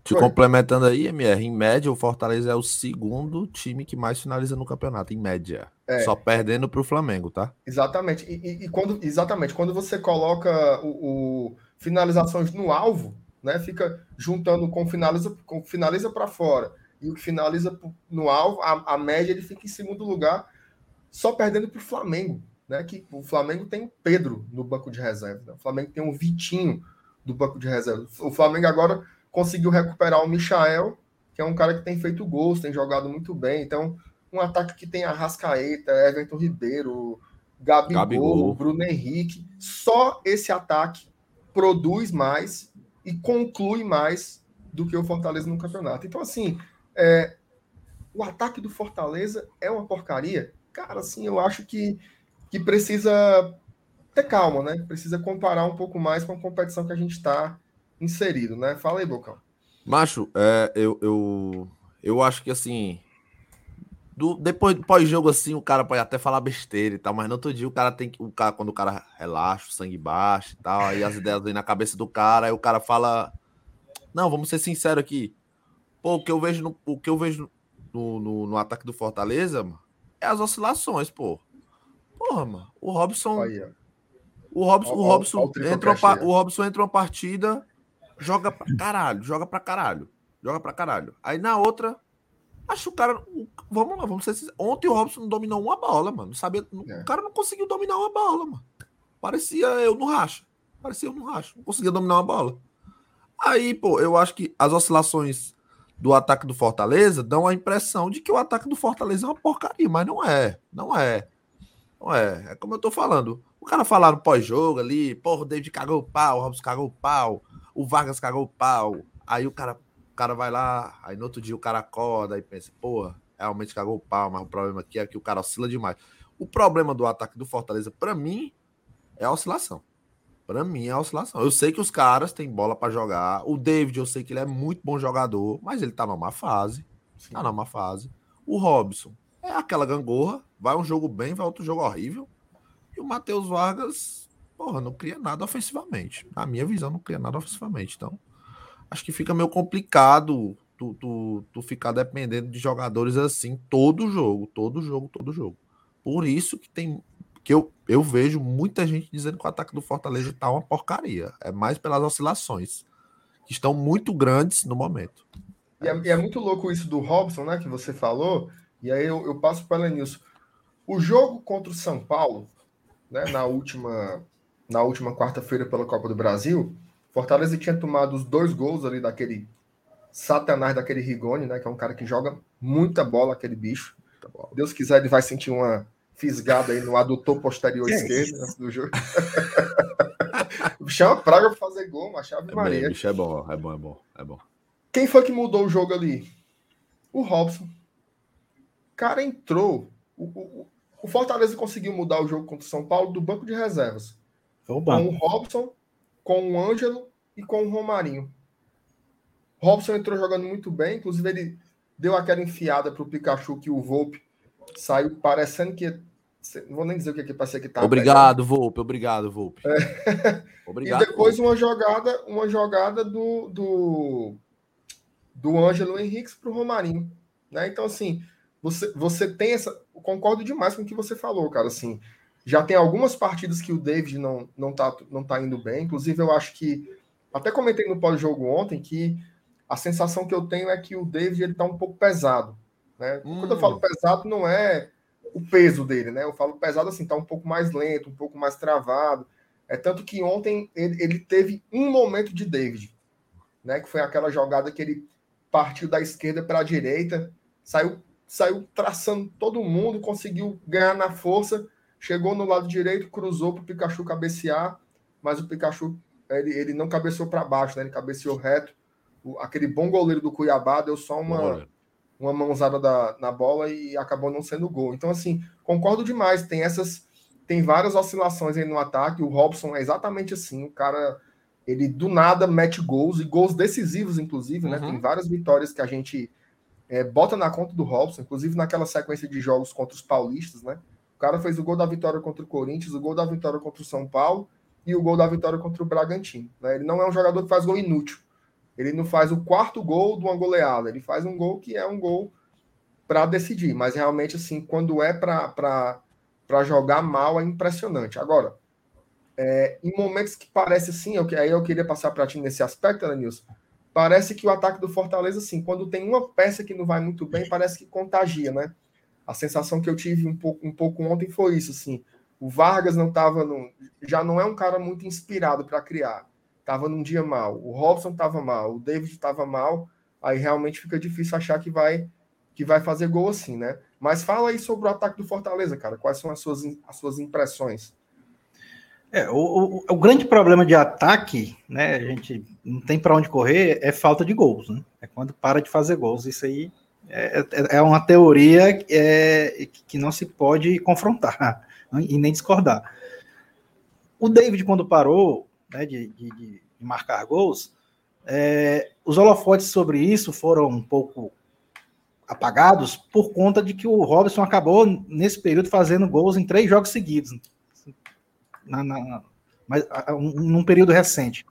te complementando aí, MR, em média, o Fortaleza é o segundo time que mais finaliza no campeonato, em média. É. Só perdendo para o Flamengo, tá? Exatamente. E, e, e, quando, exatamente, quando você coloca o, o finalizações no alvo, né? Fica juntando com finaliza, com finaliza para fora e o que finaliza no alvo, a, a, média ele fica em segundo lugar, só perdendo para o Flamengo, né? Que o Flamengo tem o Pedro no banco de reserva, né? o Flamengo tem um Vitinho do banco de reserva. O Flamengo agora conseguiu recuperar o Michael, que é um cara que tem feito gols, tem jogado muito bem. Então, um ataque que tem a Rascaeta, Everton Ribeiro, Gabigol, Gabigol. Bruno Henrique. Só esse ataque produz mais e conclui mais do que o Fortaleza no campeonato. Então, assim, é, o ataque do Fortaleza é uma porcaria? cara, assim, eu acho que, que precisa ter calma, né? Precisa comparar um pouco mais com a competição que a gente está inserido, né? Fala aí, Bocão. Macho, é, eu, eu, eu acho que assim. Do, depois do pós-jogo, assim, o cara pode até falar besteira e tal, mas no outro dia o cara tem que. O cara, quando o cara relaxa, o sangue baixa e tal, aí as ideias vêm na cabeça do cara, aí o cara fala. Não, vamos ser sinceros aqui. Pô, o que eu vejo no, o que eu vejo no, no, no ataque do Fortaleza, mano, é as oscilações, pô. Porra, mano. O Robson. Aí, o Robson, o Robson, entra, o Robson entra uma partida, joga pra caralho, joga pra caralho, joga pra caralho. Aí na outra, acho o cara. Vamos lá, vamos ser Ontem o Robson não dominou uma bola, mano. Sabia, é. O cara não conseguiu dominar uma bola, mano. Parecia eu no racha. Parecia eu no racha. Não conseguia dominar uma bola. Aí, pô, eu acho que as oscilações do ataque do Fortaleza dão a impressão de que o ataque do Fortaleza é uma porcaria, mas não é. Não é. Não é. É como eu tô falando. O cara falaram pós-jogo ali, porra, o David cagou o pau, o Robson cagou o pau, o Vargas cagou o pau. Aí o cara, o cara vai lá, aí no outro dia o cara acorda e pensa, porra, realmente cagou o pau, mas o problema aqui é que o cara oscila demais. O problema do ataque do Fortaleza, para mim, é a oscilação. Para mim é a oscilação. Eu sei que os caras têm bola para jogar. O David, eu sei que ele é muito bom jogador, mas ele tá numa fase. Sim. Tá numa fase. O Robson é aquela gangorra. Vai um jogo bem, vai outro jogo horrível. E o Matheus Vargas, porra, não cria nada ofensivamente. Na minha visão, não cria nada ofensivamente. Então, acho que fica meio complicado tu, tu, tu ficar dependendo de jogadores assim todo jogo, todo jogo, todo jogo. Por isso que tem que eu, eu vejo muita gente dizendo que o ataque do Fortaleza tá uma porcaria. É mais pelas oscilações, que estão muito grandes no momento. E é, e é muito louco isso do Robson, né, que você falou, e aí eu, eu passo para o Elenilson. O jogo contra o São Paulo, né, na última, na última quarta-feira pela Copa do Brasil, Fortaleza tinha tomado os dois gols ali daquele satanás daquele Rigoni, né, que é um cara que joga muita bola, aquele bicho. Deus quiser, ele vai sentir uma fisgada aí no adutor posterior que esquerdo é antes do jogo. [LAUGHS] o bicho é uma praga para fazer gol, mas chave é Maria. Bem, bicho é bom, é bom, é bom, é bom. Quem foi que mudou o jogo ali? O Robson. O cara entrou. O, o, o Fortaleza conseguiu mudar o jogo contra o São Paulo do banco de reservas. Com o Robson, com o Ângelo e com o Romarinho. Robson entrou jogando muito bem, inclusive ele deu aquela enfiada para o Pikachu que o Volpe saiu parecendo que. Não vou nem dizer o que é que parecia que tá. Obrigado, Volpe, obrigado, Volpe. É. [LAUGHS] Obrigado, e depois Volpe. uma jogada, uma jogada do, do, do Ângelo Henrique para o Romarinho. Né? Então, assim, você, você tem essa. Concordo demais com o que você falou, cara. Assim, já tem algumas partidas que o David não, não, tá, não tá indo bem. Inclusive, eu acho que. Até comentei no pós-jogo ontem que a sensação que eu tenho é que o David ele tá um pouco pesado. Né? Hum. Quando eu falo pesado, não é o peso dele, né? Eu falo pesado assim, tá um pouco mais lento, um pouco mais travado. É tanto que ontem ele, ele teve um momento de David, né? Que foi aquela jogada que ele partiu da esquerda para a direita, saiu saiu traçando todo mundo, conseguiu ganhar na força, chegou no lado direito, cruzou para o Pikachu cabecear, mas o Pikachu ele, ele não cabeceou para baixo, né? ele cabeceou reto. O, aquele bom goleiro do Cuiabá deu só uma, uma mãozada da, na bola e acabou não sendo gol. Então, assim, concordo demais. Tem essas. Tem várias oscilações aí no ataque. O Robson é exatamente assim. O cara, ele do nada mete gols, e gols decisivos, inclusive, né? Uhum. Tem várias vitórias que a gente é, bota na conta do Robson, inclusive naquela sequência de jogos contra os paulistas, né? Cara fez o gol da vitória contra o Corinthians, o gol da vitória contra o São Paulo e o gol da vitória contra o Bragantino. Né? Ele não é um jogador que faz gol inútil. Ele não faz o quarto gol de uma goleada, ele faz um gol que é um gol para decidir, mas realmente, assim, quando é para jogar mal, é impressionante. Agora, é, em momentos que parece assim, eu, aí eu queria passar para ti nesse aspecto, Danilson, parece que o ataque do Fortaleza, assim, quando tem uma peça que não vai muito bem, parece que contagia, né? A sensação que eu tive um pouco, um pouco ontem foi isso, assim. O Vargas não estava já não é um cara muito inspirado para criar. Tava num dia mal. O Robson estava mal, o David estava mal. Aí realmente fica difícil achar que vai que vai fazer gol assim, né? Mas fala aí sobre o ataque do Fortaleza, cara. Quais são as suas, as suas impressões? É, o, o, o, grande problema de ataque, né? A gente não tem para onde correr, é falta de gols, né? É quando para de fazer gols. Isso aí é, é, é uma teoria é, que não se pode confrontar e nem discordar. O David, quando parou né, de, de, de, marcar gols, é, os holofotes sobre isso foram um pouco apagados por conta de que o Robson acabou, nesse período, fazendo gols em três jogos seguidos, na, na, mas, um, num período recente.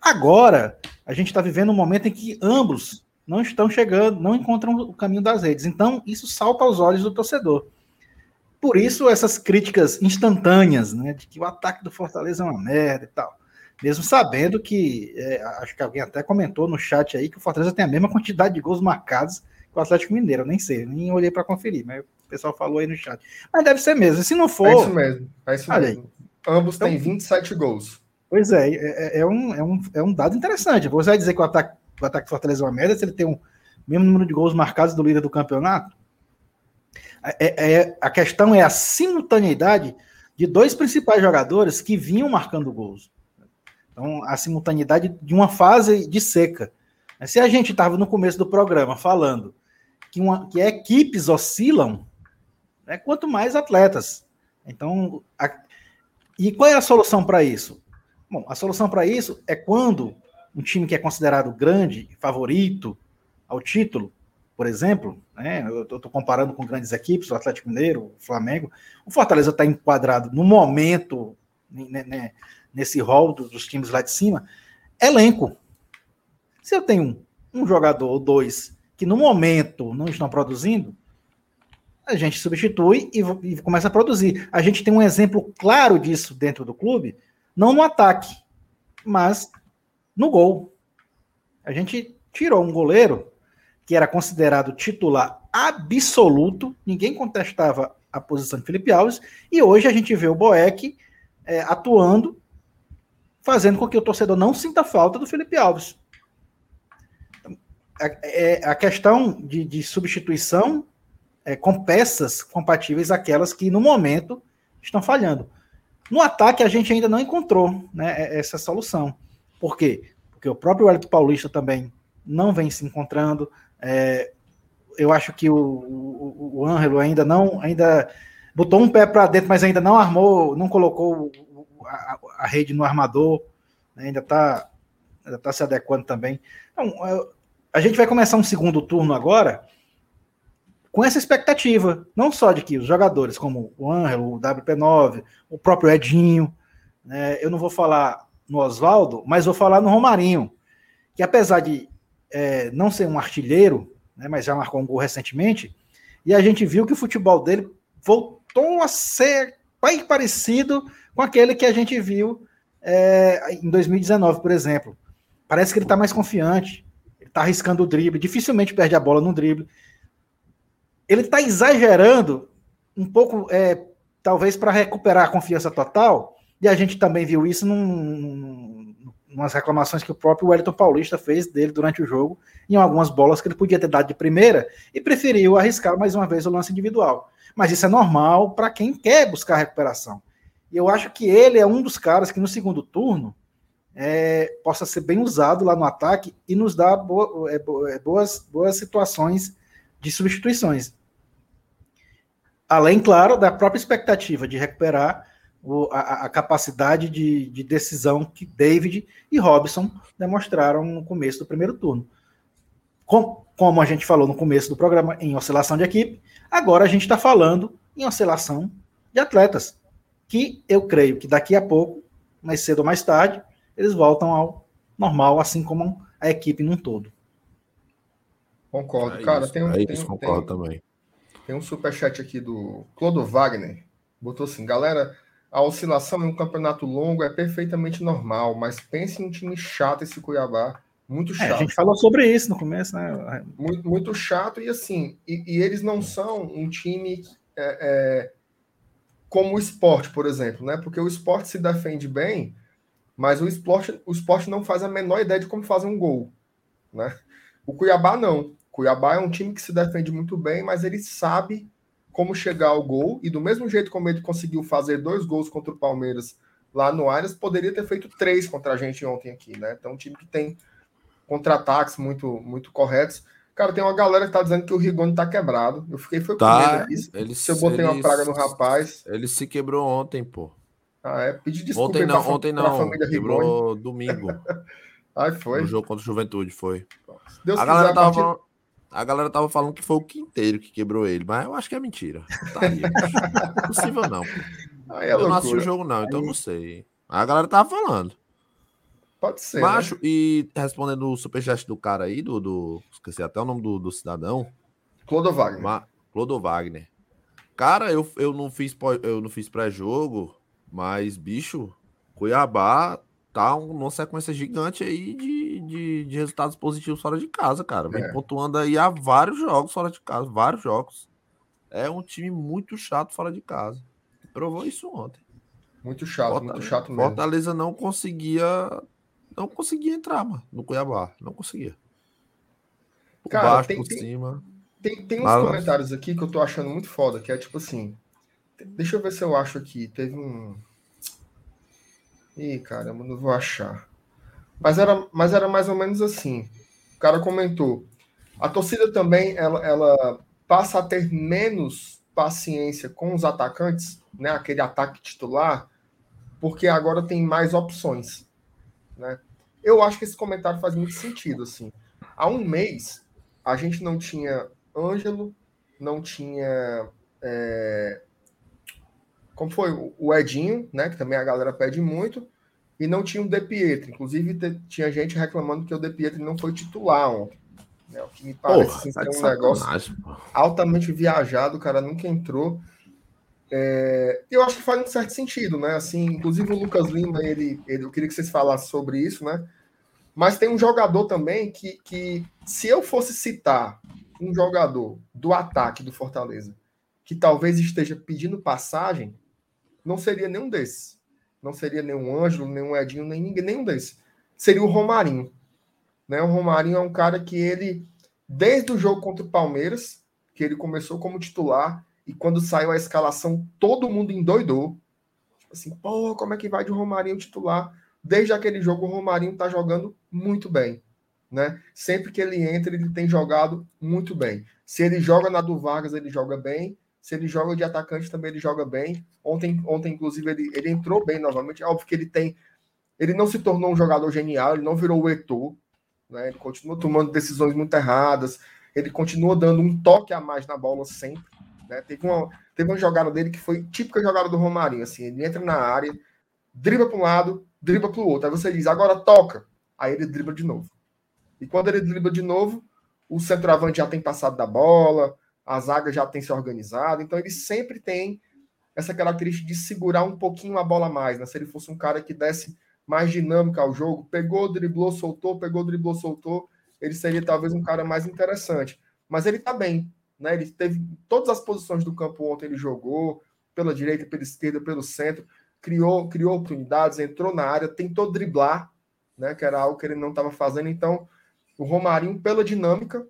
Agora, a gente está vivendo um momento em que ambos não estão chegando, não encontram o caminho das redes. Então, isso salta aos olhos do torcedor. Por isso, essas críticas instantâneas, né, de que o ataque do Fortaleza é uma merda e tal. Mesmo sabendo que, é, acho que alguém até comentou no chat aí que o Fortaleza tem a mesma quantidade de gols marcados que o Atlético Mineiro. Eu nem sei, nem olhei para conferir, mas o pessoal falou aí no chat. Mas deve ser mesmo. Se não for. É isso mesmo. É isso mesmo. Ambos então, têm 27 gols. Pois é, é, é, um, é, um, é um dado interessante. Você vai dizer que o ataque, o ataque Fortaleza é uma merda se ele tem o mesmo número de gols marcados do líder do campeonato? É, é, a questão é a simultaneidade de dois principais jogadores que vinham marcando gols. Então, a simultaneidade de uma fase de seca. Se a gente estava no começo do programa falando que, uma, que equipes oscilam, né, quanto mais atletas. Então, a, e qual é a solução para isso? Bom, a solução para isso é quando um time que é considerado grande, favorito ao título, por exemplo, né, eu estou comparando com grandes equipes, o Atlético Mineiro, o Flamengo, o Fortaleza está enquadrado no momento, né, né, nesse rol dos times lá de cima, elenco. Se eu tenho um jogador ou dois que no momento não estão produzindo, a gente substitui e, e começa a produzir. A gente tem um exemplo claro disso dentro do clube, não no ataque, mas no gol. A gente tirou um goleiro que era considerado titular absoluto, ninguém contestava a posição de Felipe Alves, e hoje a gente vê o Boeck é, atuando, fazendo com que o torcedor não sinta falta do Felipe Alves. A, é, a questão de, de substituição é, com peças compatíveis àquelas que no momento estão falhando. No ataque a gente ainda não encontrou né, essa solução. Por quê? Porque o próprio Wellington Paulista também não vem se encontrando, é, eu acho que o, o, o Ângelo ainda não, ainda botou um pé para dentro, mas ainda não armou, não colocou a, a rede no armador, né, ainda está ainda tá se adequando também. Então, a gente vai começar um segundo turno agora com essa expectativa, não só de que os jogadores como o Ângelo, o WP9, o próprio Edinho, né, eu não vou falar no Oswaldo, mas vou falar no Romarinho, que apesar de é, não ser um artilheiro, né, mas já marcou um gol recentemente, e a gente viu que o futebol dele voltou a ser bem parecido com aquele que a gente viu é, em 2019, por exemplo. Parece que ele está mais confiante, ele está arriscando o drible, dificilmente perde a bola no drible. Ele está exagerando um pouco, é, talvez para recuperar a confiança total, e a gente também viu isso num, umas reclamações que o próprio Wellington Paulista fez dele durante o jogo, em algumas bolas que ele podia ter dado de primeira, e preferiu arriscar mais uma vez o lance individual. Mas isso é normal para quem quer buscar recuperação. E eu acho que ele é um dos caras que no segundo turno é, possa ser bem usado lá no ataque e nos dar é, é boas, boas situações de substituições. Além, claro, da própria expectativa de recuperar a, a, capacidade de, de, decisão que David e Robson demonstraram no começo do primeiro turno. Com, como a gente falou no começo do programa, em oscilação de equipe, agora a gente está falando em oscilação de atletas, que eu creio que daqui a pouco, mais cedo ou mais tarde, eles voltam ao normal, assim como a equipe num todo. Concordo, é cara. Isso, tem um, é isso, tem, concordo tem, também. Tem um superchat aqui do Clodo Wagner. Botou assim, galera, a oscilação em um campeonato longo é perfeitamente normal, mas pense em um time chato esse Cuiabá. Muito chato. É, a gente falou sobre isso no começo, né? Muito, muito chato, e assim, e, e eles não são um time é, é, como o esporte, por exemplo, né? Porque o esporte se defende bem, mas o esporte, o esporte não faz a menor ideia de como fazer um gol. Né? O Cuiabá não. Cuiabá é um time que se defende muito bem, mas ele sabe como chegar ao gol, e do mesmo jeito como ele conseguiu fazer dois gols contra o Palmeiras lá no Arias, poderia ter feito três contra a gente ontem aqui, né? Então, um time que tem contra-ataques muito, muito corretos. Cara, tem uma galera que tá dizendo que o Rigoni tá quebrado. Eu fiquei foi tá, com medo Ele, se eu botei ele, uma praga no rapaz. Ele se quebrou ontem, pô. Ah, é? Pedi desculpa ontem não, pra, ontem não. família quebrou Rigoni. domingo. [LAUGHS] Ai, foi. No jogo contra o Juventude, foi. Deus a galera tava partir... a galera tava falando que foi o Quinteiro que quebrou ele, mas eu acho que é mentira. Tá aí, não é possível não. É eu não assisti o jogo não, então aí... não sei. A galera tava falando. Pode ser. Macho, né? e respondendo o superchat do cara aí, do, do. Esqueci até o nome do, do cidadão. Clodo Wagner. Ma, Clodo Wagner. Cara, eu, eu não fiz, eu não fiz pré-jogo, mas, bicho, Cuiabá tá numa sequência gigante aí de, de, de, resultados positivos fora de casa, cara. Vem é. pontuando aí há vários jogos fora de casa, vários jogos. É um time muito chato fora de casa. Provou isso ontem. Muito chato, Fortaleza, muito chato mesmo. Fortaleza não conseguia não conseguia entrar, mano, no Cuiabá. Não conseguia. Por Cara, baixo, tem, por tem, cima. Tem, tem uns comentários aqui que eu tô achando muito foda, que é tipo assim. Deixa eu ver se eu acho aqui. Teve um. Ih, caramba, não vou achar. Mas era, mas era mais ou menos assim. O cara comentou. A torcida também ela, ela passa a ter menos paciência com os atacantes, né? Aquele ataque titular, porque agora tem mais opções, né? Eu acho que esse comentário faz muito sentido, assim. Há um mês, a gente não tinha Ângelo, não tinha. É... Como foi? O Edinho, né? Que também a galera pede muito. E não tinha o De Pietro. Inclusive, te... tinha gente reclamando que o De Pietro não foi titular ontem. Né? O que me parece Porra, assim, tá um negócio altamente viajado, o cara nunca entrou. É, eu acho que faz um certo sentido, né? Assim, inclusive o Lucas Lima, ele, ele, eu queria que vocês falassem sobre isso, né? Mas tem um jogador também que, que, se eu fosse citar um jogador do ataque do Fortaleza que talvez esteja pedindo passagem, não seria nenhum desses. Não seria nenhum Ângelo, nenhum Edinho, nem ninguém, nenhum desses. Seria o Romarinho. Né? O Romarinho é um cara que ele, desde o jogo contra o Palmeiras, que ele começou como titular, e quando saiu a escalação, todo mundo endoidou. Tipo assim, pô, como é que vai de Romarinho titular? Desde aquele jogo, o Romarinho está jogando muito bem. Né? Sempre que ele entra, ele tem jogado muito bem. Se ele joga na do Vargas, ele joga bem. Se ele joga de atacante, também ele joga bem. Ontem, ontem inclusive, ele, ele entrou bem novamente. É óbvio que ele tem. Ele não se tornou um jogador genial, ele não virou o Eto'o. Né? Ele continua tomando decisões muito erradas. Ele continua dando um toque a mais na bola sempre. Né? Teve, uma, teve uma jogada dele que foi típica jogada do Romarinho. Assim, ele entra na área, dribla para um lado, dribla para o outro. Aí você diz, agora toca. Aí ele dribla de novo. E quando ele dribla de novo, o centroavante já tem passado da bola, a zaga já tem se organizado. Então ele sempre tem essa característica de segurar um pouquinho a bola mais. Né? Se ele fosse um cara que desse mais dinâmica ao jogo, pegou, driblou, soltou, pegou, driblou, soltou, ele seria talvez um cara mais interessante. Mas ele tá bem. Né? Ele teve todas as posições do campo ontem, ele jogou pela direita, pela esquerda, pelo centro criou, criou oportunidades, entrou na área, tentou driblar, né, que era algo que ele não estava fazendo. Então, o Romarinho, pela dinâmica,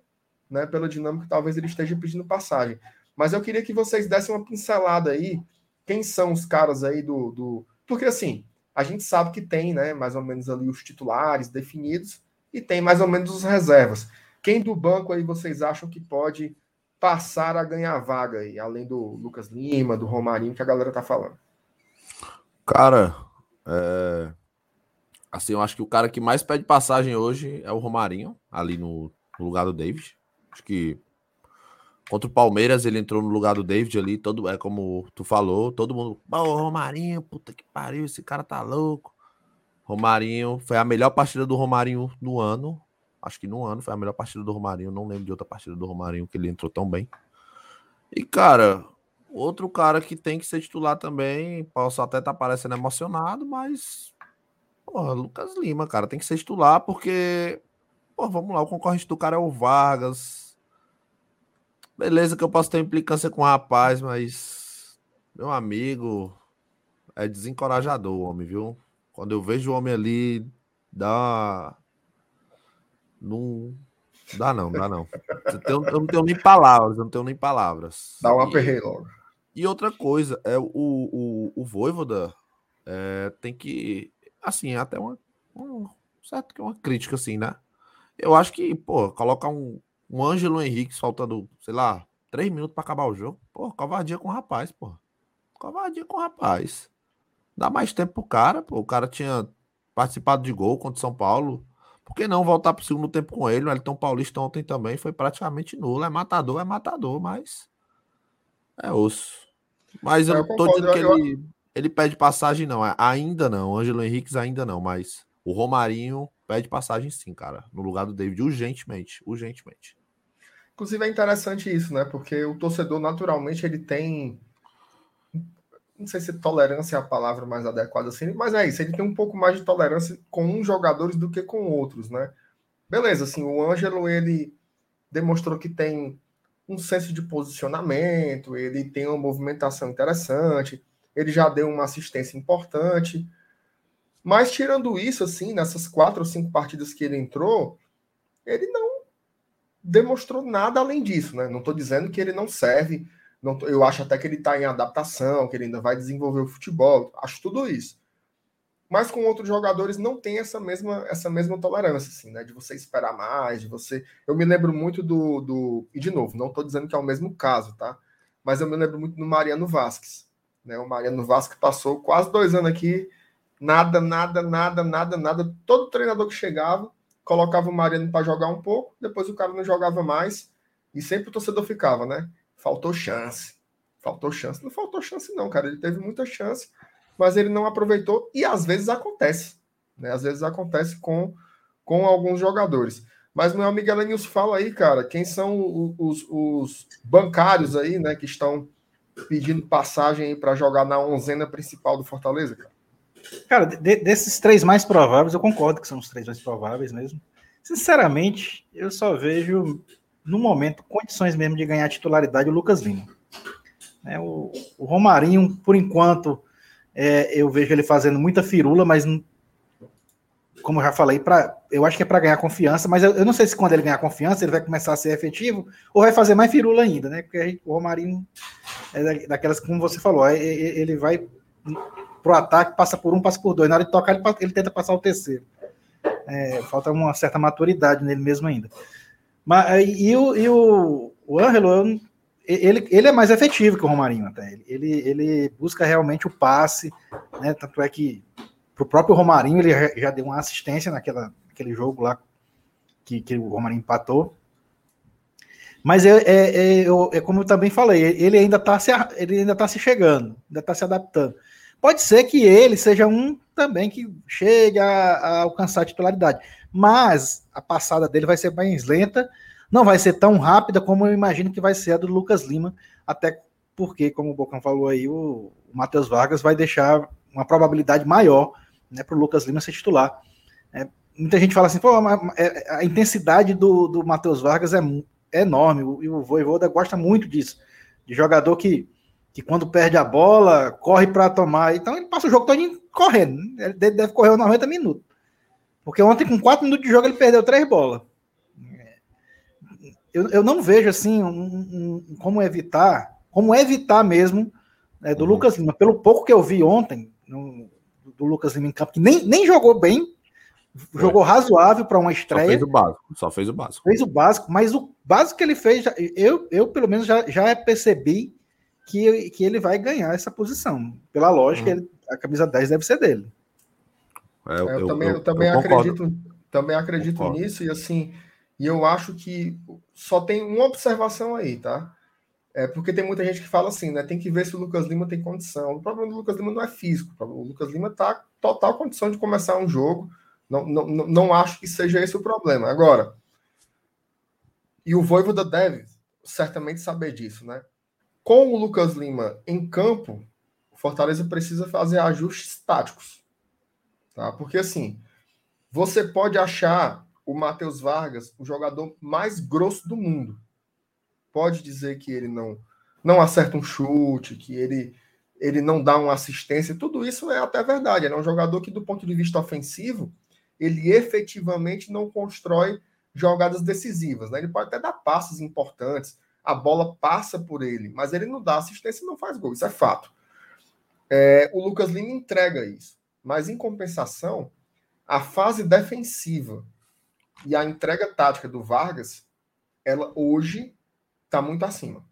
né, dinâmica, talvez ele esteja pedindo passagem. Mas eu queria que vocês dessem uma pincelada aí, quem são os caras aí do. do... Porque assim, a gente sabe que tem, né, mais ou menos ali os titulares definidos e tem mais ou menos os reservas. Quem do banco aí vocês acham que pode passar a ganhar vaga aí, além do Lucas Lima, do Romarinho, que a galera tá falando? Cara, é... assim, eu acho que o cara que mais pede passagem hoje é o Romarinho, ali no, no lugar do David. Acho que contra o Palmeiras ele entrou no lugar do David ali, todo é como tu falou, todo mundo, ô Romarinho, puta que pariu, esse cara tá louco. Romarinho, foi a melhor partida do Romarinho no ano. Acho que no ano foi a melhor partida do Romarinho, não lembro de outra partida do Romarinho que ele entrou tão bem. E cara, Outro cara que tem que ser titular também, posso até estar tá parecendo emocionado, mas. Porra, Lucas Lima, cara, tem que ser titular porque. Pô, vamos lá, o concorrente do cara é o Vargas. Beleza que eu posso ter implicância com o rapaz, mas. Meu amigo. É desencorajador o homem, viu? Quando eu vejo o homem ali, dá. Não. Dá não, dá não. Eu não tenho nem palavras, eu não tenho nem palavras. Dá um aperreio logo. E outra coisa, é o, o, o Voivoda é, tem que, assim, até uma, um, certo que é uma crítica, assim, né? Eu acho que, pô, colocar um, o Ângelo Henrique faltando, sei lá, três minutos para acabar o jogo. Pô, covardia com o rapaz, pô. Covardia com o rapaz. Dá mais tempo pro cara, pô. O cara tinha participado de gol contra o São Paulo. Por que não voltar pro segundo tempo com ele? O Elton Paulista ontem também foi praticamente nulo. É matador, é matador, mas. É osso. Mas eu, é, eu tô dizendo que eu... ele, ele pede passagem, não. É, ainda não. O Ângelo Henrique ainda não, mas o Romarinho pede passagem sim, cara. No lugar do David, urgentemente. Urgentemente. Inclusive é interessante isso, né? Porque o torcedor, naturalmente, ele tem não sei se tolerância é a palavra mais adequada assim, mas é isso, ele tem um pouco mais de tolerância com uns jogadores do que com outros, né? Beleza, assim, o Ângelo, ele demonstrou que tem um senso de posicionamento, ele tem uma movimentação interessante, ele já deu uma assistência importante, mas tirando isso, assim, nessas quatro ou cinco partidas que ele entrou, ele não demonstrou nada além disso, né? Não estou dizendo que ele não serve não, eu acho até que ele está em adaptação, que ele ainda vai desenvolver o futebol. Acho tudo isso. Mas com outros jogadores não tem essa mesma, essa mesma tolerância, assim, né? De você esperar mais, de você. Eu me lembro muito do. do... E de novo, não estou dizendo que é o mesmo caso, tá? Mas eu me lembro muito do Mariano Vasquez. Né? O Mariano Vasquez passou quase dois anos aqui, nada, nada, nada, nada, nada. Todo treinador que chegava colocava o Mariano para jogar um pouco, depois o cara não jogava mais, e sempre o torcedor ficava, né? faltou chance. Faltou chance. Não faltou chance, não, cara. Ele teve muita chance, mas ele não aproveitou e às vezes acontece. Né? Às vezes acontece com, com alguns jogadores. Mas meu amigo Elenius fala aí, cara, quem são os, os bancários aí, né, que estão pedindo passagem para jogar na onzena principal do Fortaleza, cara? Cara, de, desses três mais prováveis, eu concordo que são os três mais prováveis mesmo. Sinceramente, eu só vejo no momento, condições mesmo de ganhar titularidade o Lucas Lima. É, o, o, Romarinho, por enquanto, é, eu vejo ele fazendo muita firula, mas como eu já falei, pra, eu acho que é para ganhar confiança, mas eu, eu, não sei se quando ele ganhar confiança ele vai começar a ser efetivo ou vai fazer mais firula ainda, né? Porque o Romarinho é daquelas, como você falou, é, é, ele vai pro ataque, passa por um, passa por dois. Na hora de tocar, ele, ele tenta passar o terceiro. É, falta uma certa maturidade nele mesmo ainda. Mas, e o, e o, o Angelo, ele, ele é mais efetivo que o Romarinho até. Ele, ele busca realmente o passe, né? Tanto é que pro próprio Romarinho ele já deu uma assistência naquela, naquele jogo lá que, que o Romarinho empatou. Mas é, é, é, é, como eu também falei, ele ainda está se, ele ainda tá se chegando, ainda está se adaptando. Pode ser que ele seja um também que chegue a, a alcançar a titularidade mas a passada dele vai ser mais lenta, não vai ser tão rápida como eu imagino que vai ser a do Lucas Lima, até porque, como o Bocão falou aí, o, o Matheus Vargas vai deixar uma probabilidade maior né, para o Lucas Lima ser titular. É, muita gente fala assim, pô, a, é, a intensidade do, do Matheus Vargas é, é enorme, e o Voivoda gosta muito disso, de jogador que, que quando perde a bola, corre para tomar, então ele passa o jogo todo correndo, né? ele deve correr 90 minutos. Porque ontem, com quatro minutos de jogo, ele perdeu três bolas. Eu, eu não vejo assim um, um, como evitar, como evitar mesmo é, do uhum. Lucas Lima. Pelo pouco que eu vi ontem no, do Lucas Lima em campo, que nem, nem jogou bem, jogou é. razoável para uma estreia. Só fez o básico, só fez o básico. Fez o básico, mas o básico que ele fez, eu, eu pelo menos já, já percebi que, que ele vai ganhar essa posição. Pela lógica, uhum. ele, a camisa 10 deve ser dele. É, eu, eu, também, eu, também acredito, também acredito nisso, e assim, e eu acho que só tem uma observação aí, tá? É porque tem muita gente que fala assim, né? Tem que ver se o Lucas Lima tem condição. O problema do Lucas Lima não é físico. O Lucas Lima tá total condição de começar um jogo. Não, não, não acho que seja esse o problema. Agora, e o Voivoda deve certamente saber disso, né? Com o Lucas Lima em campo, o Fortaleza precisa fazer ajustes táticos. Tá? Porque assim, você pode achar o Matheus Vargas o jogador mais grosso do mundo. Pode dizer que ele não não acerta um chute, que ele ele não dá uma assistência, tudo isso é até verdade. Ele é um jogador que, do ponto de vista ofensivo, ele efetivamente não constrói jogadas decisivas. Né? Ele pode até dar passos importantes, a bola passa por ele, mas ele não dá assistência e não faz gol. Isso é fato. É, o Lucas Lima entrega isso. Mas, em compensação, a fase defensiva e a entrega tática do Vargas ela hoje está muito acima.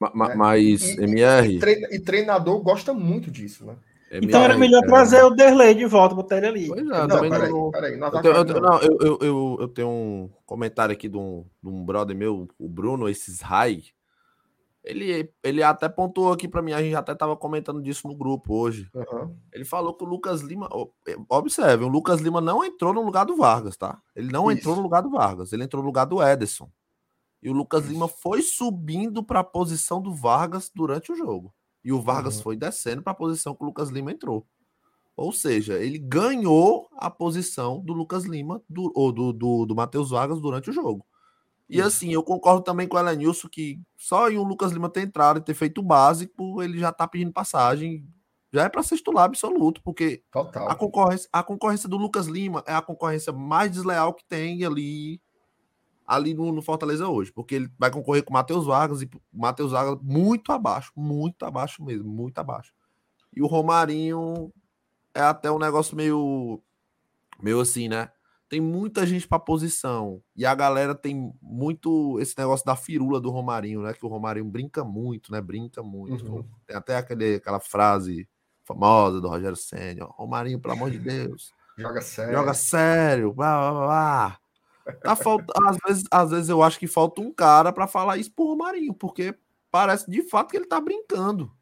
Ma, né? Mas, e, MR. E, treinador gosta muito disso, né? MR, então era melhor é... trazer o Derlei de volta, botar ele ali. Pois é, não, peraí, não... peraí, não, eu, tenho, eu, não eu, eu, eu, eu, tenho um comentário aqui de um, de um brother meu, o Bruno, esses Rai. Ele, ele até pontuou aqui para mim, a gente até estava comentando disso no grupo hoje. Uhum. Ele falou que o Lucas Lima. Observe, o Lucas Lima não entrou no lugar do Vargas, tá? Ele não Isso. entrou no lugar do Vargas, ele entrou no lugar do Ederson. E o Lucas Lima foi subindo para a posição do Vargas durante o jogo. E o Vargas uhum. foi descendo para a posição que o Lucas Lima entrou. Ou seja, ele ganhou a posição do Lucas Lima do, ou do, do, do Matheus Vargas durante o jogo. E assim, eu concordo também com o Elenilson que só em o Lucas Lima ter entrado e ter feito o básico, ele já tá pedindo passagem. Já é para ser titular absoluto, porque Total. A, concorrência, a concorrência do Lucas Lima é a concorrência mais desleal que tem ali ali no, no, Fortaleza hoje, porque ele vai concorrer com o Matheus Vargas e o Matheus Vargas muito abaixo, muito abaixo mesmo, muito abaixo. E o Romarinho é até um negócio meio meio assim, né? Tem muita gente para posição e a galera tem muito esse negócio da firula do Romarinho, né? Que o Romarinho brinca muito, né? Brinca muito. Uhum. Tem até aquele, aquela frase famosa do Rogério Senna, Romarinho, pelo amor de Deus. Joga sério. Joga sério. Blá, blá, blá. Tá falta, às, vezes, às vezes eu acho que falta um cara para falar isso pro Romarinho, porque parece de fato que ele tá brincando.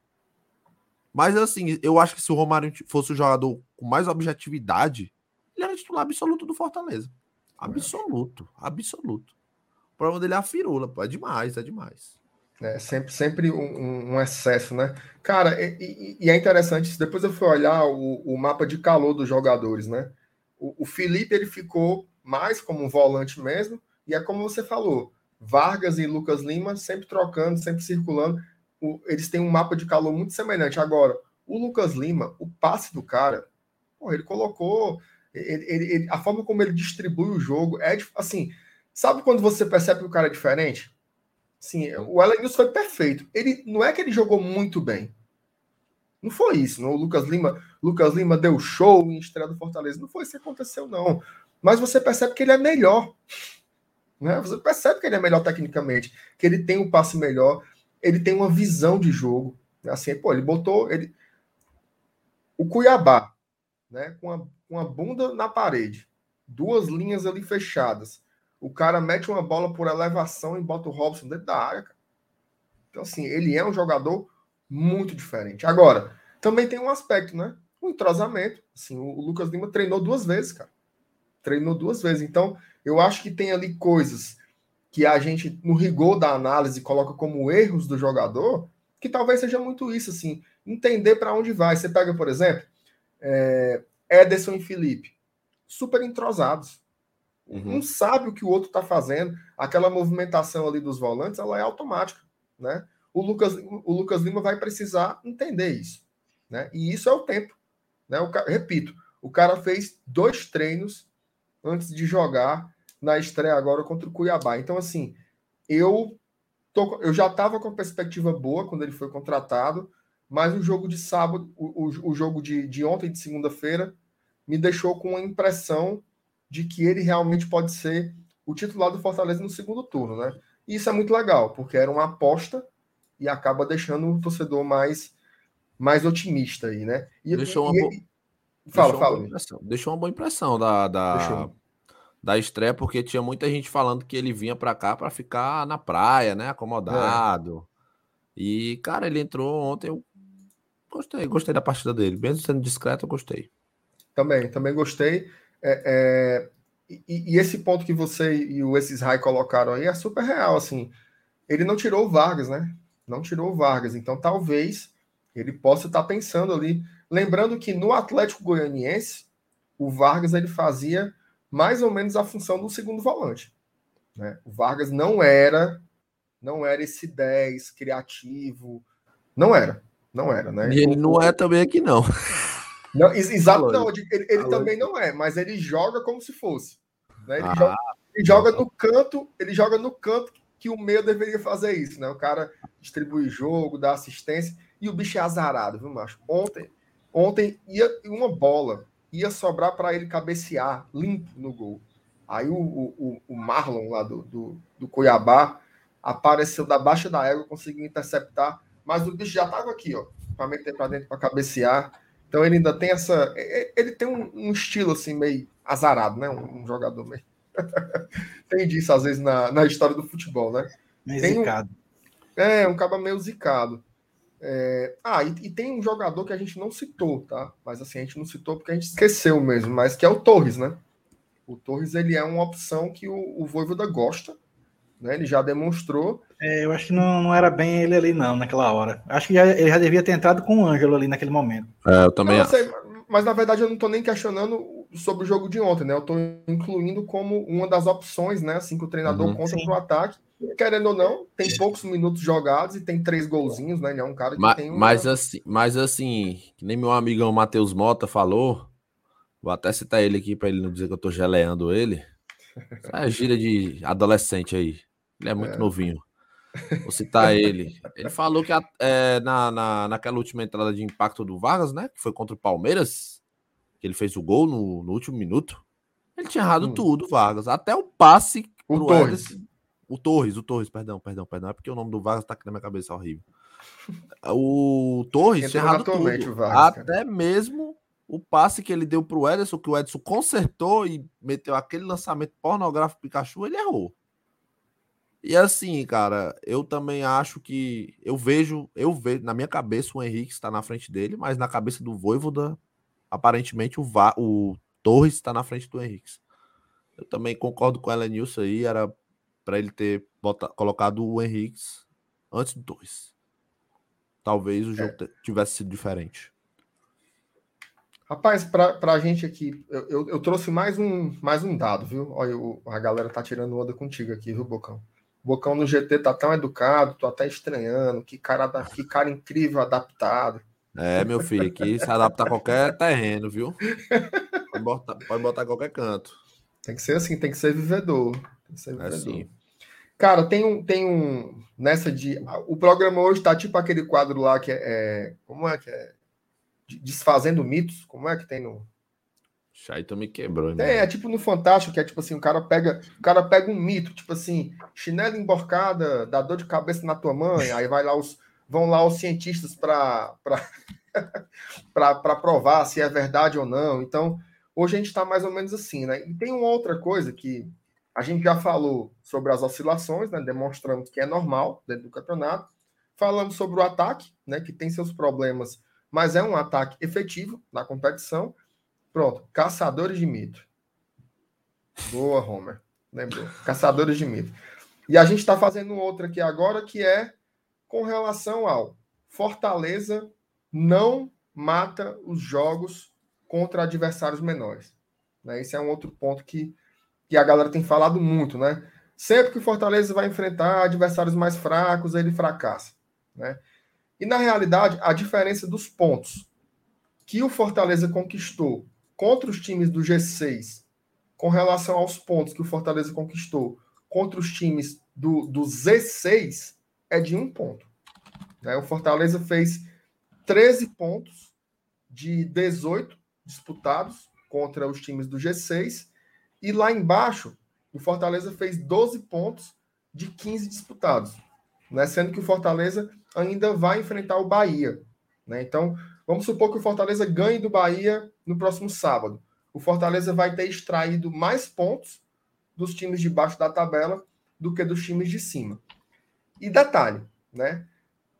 Mas assim, eu acho que se o Romarinho fosse o jogador com mais objetividade, ele era titular absoluto do Fortaleza. Absoluto, absoluto. O problema dele é a firula, pô. É demais, é demais. É sempre, sempre um, um excesso, né? Cara, e, e, é interessante, depois eu fui olhar o, o mapa de calor dos jogadores, né? O, o Felipe, ele ficou mais como um volante mesmo, e é como você falou, Vargas e Lucas Lima sempre trocando, sempre circulando, o, eles têm um mapa de calor muito semelhante. Agora, o Lucas Lima, o passe do cara, porra, ele colocou, ele, ele, ele, a forma como ele distribui o jogo é assim, sabe quando você percebe que o cara é diferente? Sim, o Elenilson foi perfeito. Ele não é que ele jogou muito bem. Não foi isso. Não. O Lucas Lima, Lucas Lima deu show em estreia do Fortaleza. Não foi isso que aconteceu, não mas você percebe que ele é melhor. Né? Você percebe que ele é melhor tecnicamente, que ele tem um passe melhor, ele tem uma visão de jogo. Assim, pô, ele botou ele o Cuiabá, né, com a, com a bunda na parede, duas linhas ali fechadas. O cara mete uma bola por elevação e bota o Robson dentro da área. Cara. Então, assim, ele é um jogador muito diferente. Agora, também tem um aspecto, né? O entrosamento. Assim, o Lucas Lima treinou duas vezes, cara treinou duas vezes. Então, eu acho que tem ali coisas que a gente, no rigor da análise, coloca como erros do jogador, que talvez seja muito isso, assim, entender para onde vai. Você pega, por exemplo, é, Ederson e Felipe, super entrosados. Uhum. Um sabe o que o outro está fazendo. Aquela movimentação ali dos volantes, ela é automática, né? O Lucas, o Lucas Lima vai precisar entender isso, né? E isso é o tempo, né? O, repito, o cara fez dois treinos antes de jogar na estreia agora contra o Cuiabá. Então, assim, eu, tô, eu já estava com perspectiva boa quando ele foi contratado, mas o jogo de sábado, o, o, o jogo de, de ontem, de segunda-feira, me deixou com a impressão de que ele realmente pode ser o titular do Fortaleza no segundo turno, né? E isso é muito legal, porque era uma aposta e acaba deixando o torcedor mais, mais otimista aí, né? E, Deixou uma, e, Fala, deixou fala. Uma deixou uma boa impressão da, da, da estreia, porque tinha muita gente falando que ele vinha para cá para ficar na praia, né? Acomodado. É. E, cara, ele entrou ontem. Eu gostei, gostei da partida dele. Mesmo sendo discreto, eu gostei. Também, também gostei. É, é... E, e, esse ponto que você e o esses Rai colocaram aí é super real, assim. Ele não tirou o Vargas, né? Não tirou o Vargas. Então, talvez ele possa estar pensando ali Lembrando que no Atlético Goianiense, o Vargas ele fazia mais ou menos a função do segundo volante. Né? O Vargas não era não era esse 10 criativo, não era, não era, né? E ele não é também aqui não. não exato, não, ele, ele também não é, mas ele joga como se fosse. Né? Ele, ah, joga, ele joga no canto, ele joga no canto que o meio deveria fazer isso, né? O cara distribui jogo, dá assistência, e o bicho é azarado, viu, macho? Ontem, Ontem ia uma bola, ia sobrar para ele cabecear limpo no gol. Aí o, o, o Marlon lá do, do, do Cuiabá apareceu da baixa da égua, conseguiu interceptar, mas o bicho já estava aqui, ó, para meter para dentro, para cabecear. Então ele ainda tem essa. Ele tem um, um estilo assim, meio azarado, né? Um, um jogador meio. [LAUGHS] tem disso, às vezes, na, na história do futebol, né? Meio. Um, é, um cabo meio zicado. É, ah, e, e, tem um jogador que a gente não citou, tá? Mas assim, a gente não citou porque a gente esqueceu mesmo, mas que é o Torres, né? O Torres ele é uma opção que o, o Voivoda gosta, né? Ele já demonstrou. É, eu acho que não, não era bem ele ali, não, naquela hora. Acho que já, ele já devia ter entrado com o Ângelo ali naquele momento. É, eu também. Não, eu sei, mas na verdade eu não estou nem questionando sobre o jogo de ontem, né? Eu estou incluindo como uma das opções, né? Assim que o treinador uhum, conta para o ataque. Querendo ou não, tem poucos minutos jogados e tem três golzinhos, né? Ele é um cara que mas, tem. Uma... Mas assim, mas assim, que nem meu amigão Matheus Mota falou, vou até citar ele aqui para ele não dizer que eu estou geleando ele. Essa é a gíria de adolescente aí. Ele é muito é. novinho. Vou citar ele. Ele falou que é, na, na, naquela última entrada de impacto do Vargas, né? Que foi contra o Palmeiras, que ele fez o gol no, no último minuto. Ele tinha errado hum. tudo, Vargas. Até o passe o Torres. Ederson, o Torres, o Torres, perdão, perdão, perdão. É porque o nome do Vargas tá aqui na minha cabeça, horrível. O Torres tinha errado tudo. Vargas, Até mesmo o passe que ele deu pro Ederson, que o Ederson consertou e meteu aquele lançamento pornográfico Pikachu, ele errou. E assim, cara, eu também acho que eu vejo, eu vejo na minha cabeça o Henrique está na frente dele, mas na cabeça do Voivoda, aparentemente o, Va, o Torres está na frente do Henrique. Eu também concordo com ela nisso aí, era para ele ter bota, colocado o Henrique antes do Torres. Talvez o jogo é. tivesse sido diferente. Rapaz, para a gente aqui, eu, eu, eu, trouxe mais um, mais um dado, viu? Olha, o, a galera tá tirando onda contigo aqui, viu, Bocão? Bocão no GT tá tão educado, tô até estranhando. Que cara, que cara incrível, adaptado. É, meu filho, aqui se adapta a qualquer terreno, viu? Pode botar, pode botar qualquer canto. Tem que ser assim, tem que ser vivedor. Tem que ser é vivedor. É assim. Cara, tem um, tem um. Nessa de. O programa hoje tá tipo aquele quadro lá que é. é como é que é? Desfazendo mitos. Como é que tem no. Chaito me quebrou, né? É, é tipo no Fantástico, que é tipo assim, o cara pega, o cara pega um mito, tipo assim, chinelo emborcada, dá dor de cabeça na tua mãe, aí vai lá os vão lá os cientistas para para [LAUGHS] provar se é verdade ou não. Então, hoje a gente está mais ou menos assim, né? E tem uma outra coisa que a gente já falou sobre as oscilações, né? Demonstramos que é normal dentro do campeonato. Falamos sobre o ataque, né? Que tem seus problemas, mas é um ataque efetivo na competição. Pronto, caçadores de mito. Boa, Homer. Lembrou? Caçadores de mito. E a gente está fazendo outra aqui agora que é com relação ao Fortaleza não mata os jogos contra adversários menores. Né? Esse é um outro ponto que, que a galera tem falado muito, né? Sempre que o Fortaleza vai enfrentar adversários mais fracos, ele fracassa. Né? E na realidade, a diferença dos pontos que o Fortaleza conquistou contra os times do G6, com relação aos pontos que o Fortaleza conquistou contra os times do, do Z6, é de um ponto. Né? O Fortaleza fez 13 pontos de 18 disputados contra os times do G6, e lá embaixo, o Fortaleza fez 12 pontos de 15 disputados, né? sendo que o Fortaleza ainda vai enfrentar o Bahia. Né? Então, Vamos supor que o Fortaleza ganhe do Bahia no próximo sábado. O Fortaleza vai ter extraído mais pontos dos times de baixo da tabela do que dos times de cima. E detalhe, né?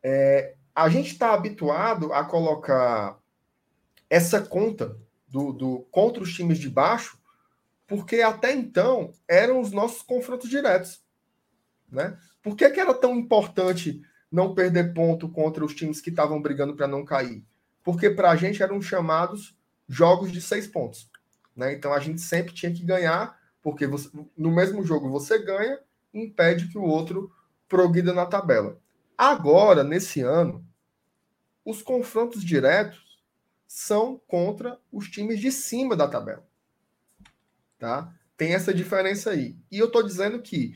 É, a gente está habituado a colocar essa conta do, do contra os times de baixo, porque até então eram os nossos confrontos diretos, né? Por que, que era tão importante não perder ponto contra os times que estavam brigando para não cair? porque para a gente eram chamados jogos de seis pontos. Né? Então a gente sempre tinha que ganhar, porque você, no mesmo jogo você ganha impede que o outro progrida na tabela. Agora, nesse ano, os confrontos diretos são contra os times de cima da tabela. Tá? Tem essa diferença aí. E eu estou dizendo que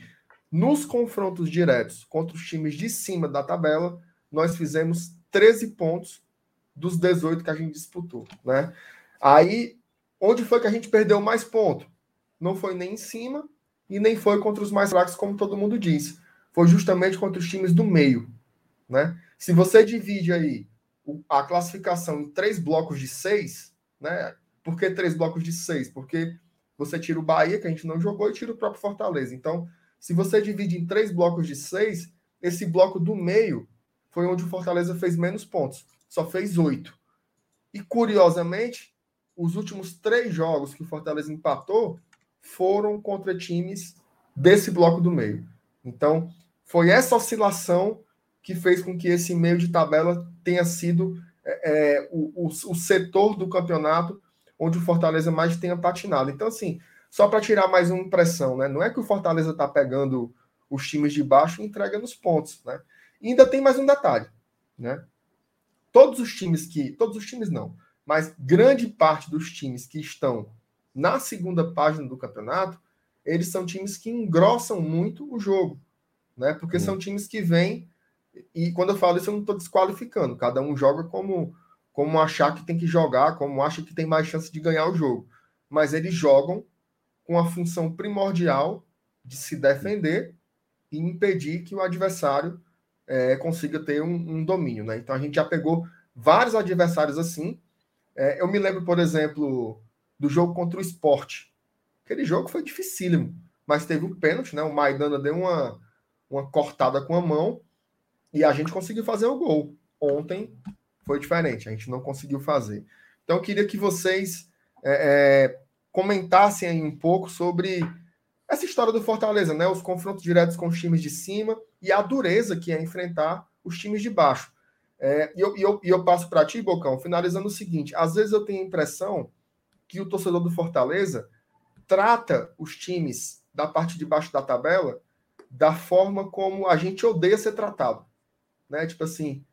nos confrontos diretos contra os times de cima da tabela, nós fizemos 13 pontos dos 18 que a gente disputou, né? Aí, onde foi que a gente perdeu mais ponto? não foi nem em cima e nem foi contra os mais fracos, como todo mundo disse. Foi justamente contra os times do meio. Né? Se você divide aí a classificação em três blocos de seis, né? Por que três blocos de seis? Porque você tira o Bahia, que a gente não jogou, e tira o próprio Fortaleza. Então, se você divide em três blocos de seis, esse bloco do meio foi onde o Fortaleza fez menos pontos. Só fez oito. E, curiosamente, os últimos três jogos que o Fortaleza empatou foram contra times desse bloco do meio. Então, foi essa oscilação que fez com que esse meio de tabela tenha sido é, é o, o, o, setor do campeonato onde o Fortaleza mais tenha patinado. Então, assim, só para tirar mais uma impressão, né? Não é que o Fortaleza está pegando os times de baixo e entrega nos pontos, né? E ainda tem mais um detalhe, né? Todos os times que, todos os times não, mas grande parte dos times que estão na segunda página do campeonato, eles são times que engrossam muito o jogo, né? Porque uhum. são times que vêm e quando eu falo isso, eu não estou desqualificando. Cada um joga como, como achar que tem que jogar, como acha que tem mais chance de ganhar o jogo. Mas eles jogam com a função primordial de se defender e impedir que o adversário é, consiga ter um, um, domínio. Né? Então a gente já pegou vários adversários assim. É, eu me lembro, por exemplo, do jogo contra o esporte. Aquele jogo foi dificílimo, mas teve um pênalti, né? O Maidana deu uma, uma cortada com a mão e a gente conseguiu fazer o gol. Ontem foi diferente, a gente não conseguiu fazer. Então, eu queria que vocês é, é, comentassem aí um pouco sobre essa história do Fortaleza, né? Os confrontos diretos com os times de cima e a dureza que é enfrentar os times de baixo. É, e, eu, e, eu, e eu passo para ti, Bocão, finalizando o seguinte: às vezes eu tenho a impressão que o torcedor do Fortaleza trata os times da parte de baixo da tabela da forma como a gente odeia ser tratado né? Tipo assim,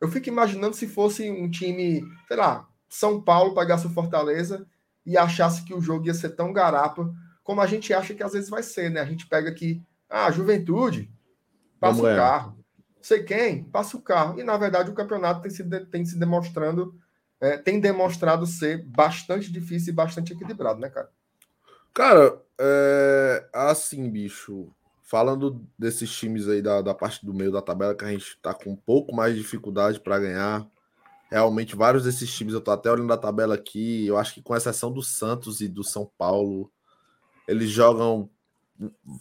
eu fico imaginando se fosse um time, sei lá, São Paulo pagasse o Fortaleza e achasse que o jogo ia ser tão garapa como a gente acha que às vezes vai ser, né? A gente pega aqui, ah, Juventude, passa Vamos o carro. Sei quem, passa o carro. E na verdade o campeonato tem se, tem se demonstrando, é, tem demonstrado ser bastante difícil e bastante equilibrado, né, cara? Cara, é assim, bicho falando desses times aí da, da parte do meio da tabela que a gente está com um pouco mais de dificuldade para ganhar. Realmente, vários desses times, eu estou até olhando a tabela aqui, eu acho que com exceção do Santos e do São Paulo, eles jogam,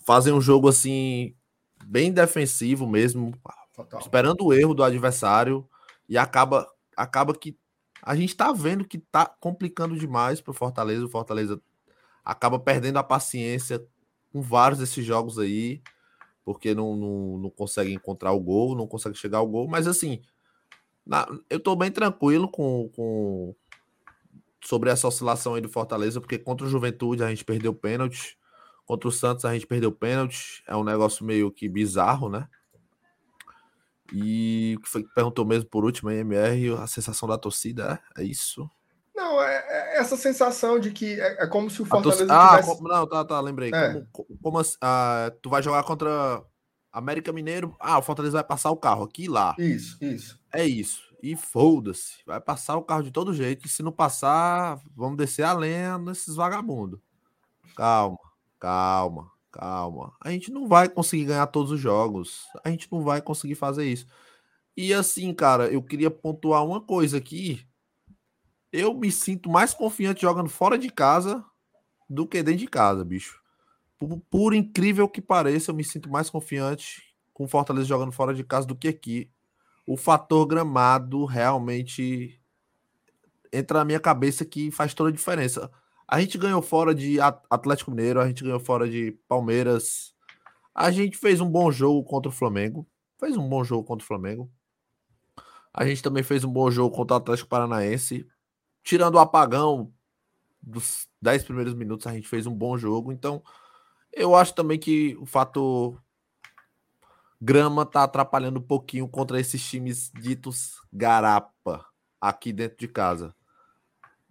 fazem um jogo assim, bem defensivo mesmo, Total. esperando o erro do adversário, e acaba, acaba que a gente está vendo que está complicando demais para o Fortaleza. O Fortaleza acaba perdendo a paciência com vários desses jogos aí, porque não, não, não consegue encontrar o gol, não consegue chegar ao gol, mas assim, na, eu tô bem tranquilo com, com sobre essa oscilação aí do Fortaleza, porque contra o Juventude a gente perdeu pênalti, contra o Santos a gente perdeu pênalti, é um negócio meio que bizarro, né? E o que foi que perguntou mesmo por último, a MR, a sensação da torcida, é, é isso? Não, é, é, essa sensação de que é, é como se o Fortaleza. Ah, tivesse... não, tá, tá, lembrei. É. Como, como ah, tu vai jogar contra América Mineiro? Ah, o Fortaleza vai passar o carro aqui e lá. Isso, isso. É isso. E foda-se. Vai passar o carro de todo jeito. E se não passar, vamos descer a lenha nesses vagabundos. Calma, calma, calma. A gente não vai conseguir ganhar todos os jogos. A gente não vai conseguir fazer isso. E assim, cara, eu queria pontuar uma coisa aqui eu me sinto mais confiante jogando fora de casa do que dentro de casa, bicho. Por, por, incrível que pareça, eu me sinto mais confiante com Fortaleza jogando fora de casa do que aqui. O fator gramado realmente entra na minha cabeça que faz toda a diferença. A gente ganhou fora de Atlético Mineiro, a gente ganhou fora de Palmeiras. A gente fez um bom jogo contra o Flamengo. Fez um bom jogo contra o Flamengo. A gente também fez um bom jogo contra o Atlético Paranaense tirando o apagão dos 10 primeiros minutos, a gente fez um bom jogo. Então, eu acho também que o fator grama tá atrapalhando um pouquinho contra esses times ditos garapa aqui dentro de casa.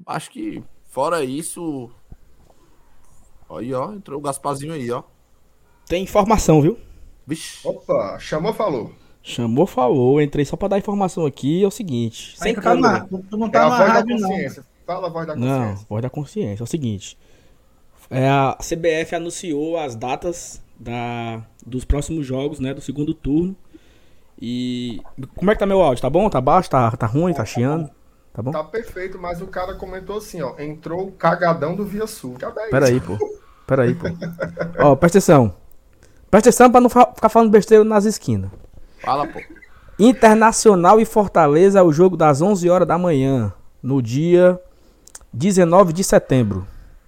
Acho que fora isso, aí ó, entrou o Gasparzinho aí, ó. Tem informação, viu? Vixe. Opa, chamou, falou. Chamou, falou. Entrei só para dar informação aqui. É o seguinte. Sem tá na, tu não tá é na rádio, não. Fala a voz da consciência. Não, voz da consciência. É o seguinte. É, a CBF anunciou as datas da, dos próximos jogos, né? Do segundo turno. E. Como é que tá meu áudio? Tá bom? Tá baixo? Tá, tá ruim? Tá chiando? Tá bom? Tá perfeito, mas o cara comentou assim, ó. Entrou o cagadão do Via Sul. Já é Peraí, pô. [LAUGHS] Peraí, pô. ó, presta atenção. Presta atenção pra não ficar falando besteira nas esquinas. Fala, pô. Internacional e Fortaleza é o jogo das 11 horas da manhã, no dia 19 de setembro.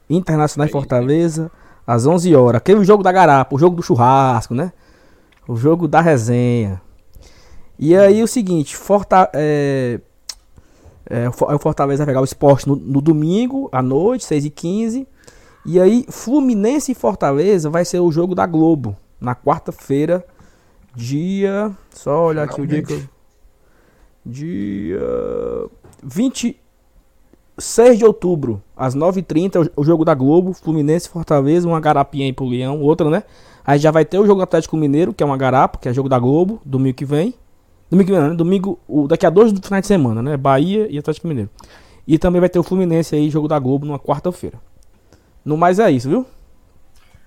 Internacional e Fortaleza, às 11 horas. Aquele jogo da garapa, o jogo do churrasco, né? O jogo da resenha. E aí o seguinte, Forta, é, é, o Fortaleza vai pegar o esporte no, no domingo, à noite, 6h15. E aí, Fluminense e Fortaleza vai ser o jogo da Globo, na quarta-feira, dia. Só olhar aqui o dia que eu. Dia. 26 de outubro, às 9h30, o jogo da Globo, Fluminense Fortaleza, uma garapinha aí pro Leão, outra, né? Aí já vai ter o jogo Atlético Mineiro, que é uma garapa, que é jogo da Globo, domingo que vem. Domingo que vem, né? Domingo, o, daqui a dois do final de semana, né? Bahia e Atlético Mineiro. E também vai ter o Fluminense aí, jogo da Globo, numa quarta-feira. No mais é isso, viu?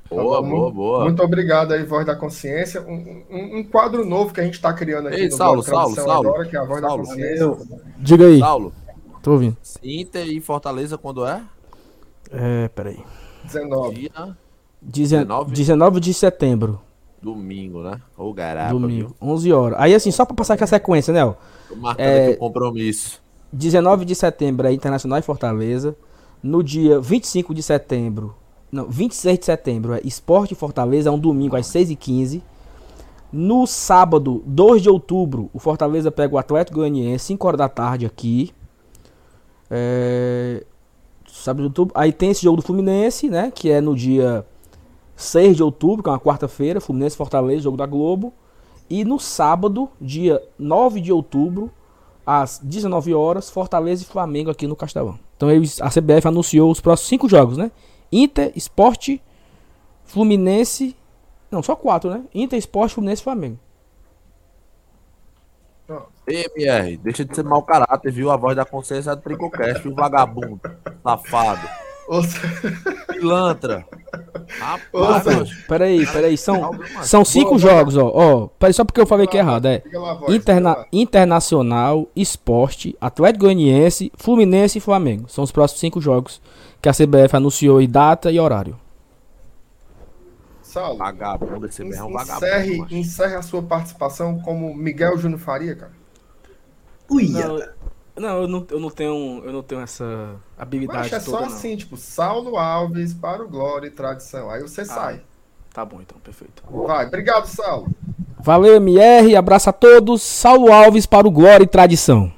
Boa, boa, boa. Muito obrigado aí, Voz da Consciência. Um, um, um quadro novo que a gente está criando aqui Ei, no Saulo, Saulo, Saulo, agora, que é a Voz Saulo, da Consciência. Diga aí. Saulo. Tô ouvindo. Inter e Fortaleza quando é? É, peraí. 19. Dia... 19? 19 de setembro. Domingo, né? Ou garapa, Domingo, viu? 11 horas. Aí assim, só pra passar aqui a sequência, né? Tô marcando é... aqui o compromisso. 19 de setembro é Internacional e Fortaleza. No dia 25 de setembro, não, 26 de setembro é Esporte Fortaleza, é um domingo às 6h15. No sábado, 2 de outubro, o Fortaleza pega o Atlético Goianiense, 5 horas da tarde aqui. É... Sábado de outubro. Aí tem esse jogo do Fluminense, né? Que é no dia 6 de outubro, que é uma quarta-feira, Fluminense Fortaleza, jogo da Globo. E no sábado, dia 9 de outubro, às 19 horas, Fortaleza e Flamengo aqui no Castelão. Então a CBF anunciou os próximos cinco jogos, né? Inter, Esporte, Fluminense. Não, só quatro, né? Inter, Esporte, Fluminense e Flamengo. MR, deixa de ser mau caráter, viu? A voz da consciência do Tricocast, o vagabundo, [LAUGHS] safado. Pilantra. Rapaz, peraí, peraí. São, são cinco boa, jogos, ó. ó. Peraí, só porque eu falei que é errado. É Interna Internacional, Esporte, Atlético Goianiense, Fluminense e Flamengo. São os próximos cinco jogos que a CBF anunciou em data e horário. Saulo, vagabundo, esse é um vagabundo. Encerre, encerre a sua participação como Miguel Júnior Faria, cara. Uia. Não, eu não, eu não tenho, eu não tenho essa habilidade Mas é toda, só assim, tipo, Saulo Alves para o Glória e Tradição. Aí você ah, sai. Tá bom, então, perfeito. Vai, obrigado, Saulo. Valeu, MR, abraço a todos. Saulo Alves para o Glória e Tradição.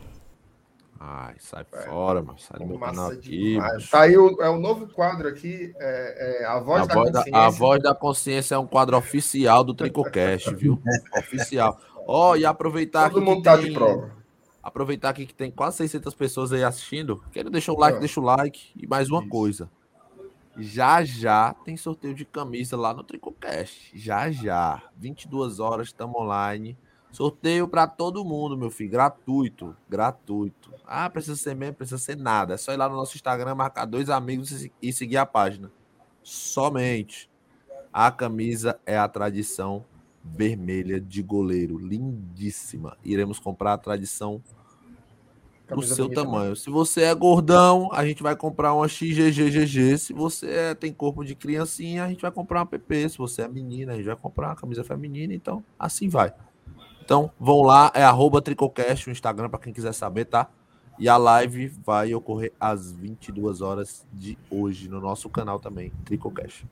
Ai, sai é, fora, mano. Sai do meu canal aqui. Tá aí o, é o novo quadro aqui, é, é a voz a da voz consciência. Da, a voz da consciência é um quadro oficial do Tricocast, viu? [LAUGHS] oficial. Ó, oh, e aproveitar Todo mundo tá tem... de prova Aproveitar aqui que tem quase 600 pessoas aí assistindo. Quem não deixou o like, é. deixa o like. E mais uma Isso. coisa. Já já tem sorteio de camisa lá no Tricocast. Já já. 22 horas, estamos online. Sorteio para todo mundo, meu filho. Gratuito. Gratuito. Ah, precisa ser mesmo, precisa ser nada. É só ir lá no nosso Instagram, marcar dois amigos e seguir a página. Somente. A camisa é a tradição vermelha de goleiro, lindíssima. Iremos comprar a tradição do seu tamanho. Se você é gordão, a gente vai comprar uma XGGGG. Se você é, tem corpo de criancinha, a gente vai comprar uma PP. Se você é menina, a gente vai comprar uma camisa feminina. Então, assim vai. Então, vão lá, é arroba Tricocast, o Instagram, para quem quiser saber, tá? E a live vai ocorrer às 22 horas de hoje no nosso canal também, Tricocast.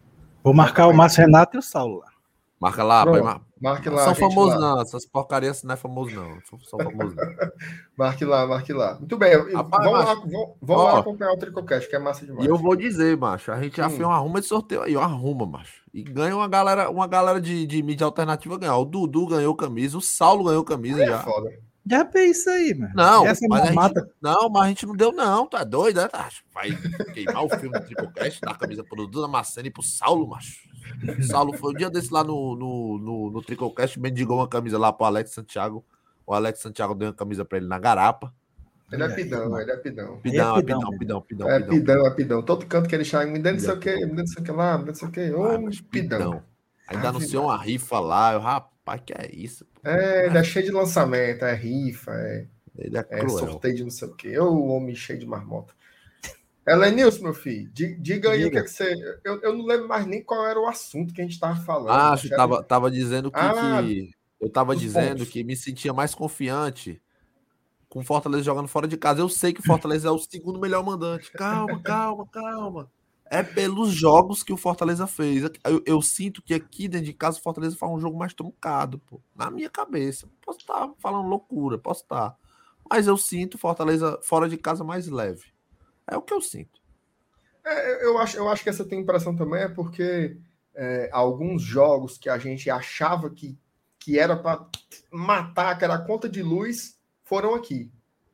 Vou marcar o Márcio Renato e o Saulo lá. Marca lá, Pronto, mar... Marque lá. São famosos não, essas porcarias não é famoso não. São famosos não. [LAUGHS] marque lá, marque lá. Muito bem, Rapaz, vamos, lá, vamos, vamos lá acompanhar o Tricocast, que é massa demais. E eu vou dizer, macho, a gente já hum. fez uma arruma de sorteio aí, uma arruma, macho. E ganha uma galera, uma galera de, de mídia alternativa ganhar. O Dudu ganhou camisa, o Saulo ganhou camisa é já. Foda. Já fez isso aí, mano. Não, Essa mas a gente, não, mas a gente não deu, não. Tá doido, né? Tá, vai queimar o filme do Tricocast, dar a camisa pro Dudu Macena e pro Saulo, macho. O Saulo foi um dia desse lá no, no, no, no Tricocast, mendigou uma camisa lá pro Alex Santiago. O Alex Santiago deu uma camisa pra ele na garapa. Ele é pidão, ele é pidão. Pidão, é pidão, pidão, pidão. É pidão, é pidão. Todo canto que ele chega, me dando não sei o que, me dando não sei o que lá, me dando não sei o que. Ô, pidão. Ainda anunciou uma rifa lá, eu, rapaz, que é isso? É, ele é cheio de lançamento, é rifa, é, ele é, é sorteio de não sei o que. Ô, homem cheio de marmota. Elenilson, meu filho, diga aí diga. o que, é que você. Eu, eu não lembro mais nem qual era o assunto que a gente estava falando. Ah, acho que tava, tava dizendo que, ah, que eu estava dizendo pontos. que me sentia mais confiante com Fortaleza jogando fora de casa. Eu sei que Fortaleza é o segundo melhor mandante. Calma, calma, calma. É pelos jogos que o Fortaleza fez. Eu, eu, sinto que aqui dentro de casa o Fortaleza faz um jogo mais truncado, pô. Na minha cabeça. Posso estar falando loucura, posso estar. Mas eu sinto Fortaleza fora de casa mais leve. É o que eu sinto. É, eu, acho, eu acho que essa tua impressão também é porque é, alguns jogos que a gente achava que, que era para matar, que era conta de luz, foram aqui.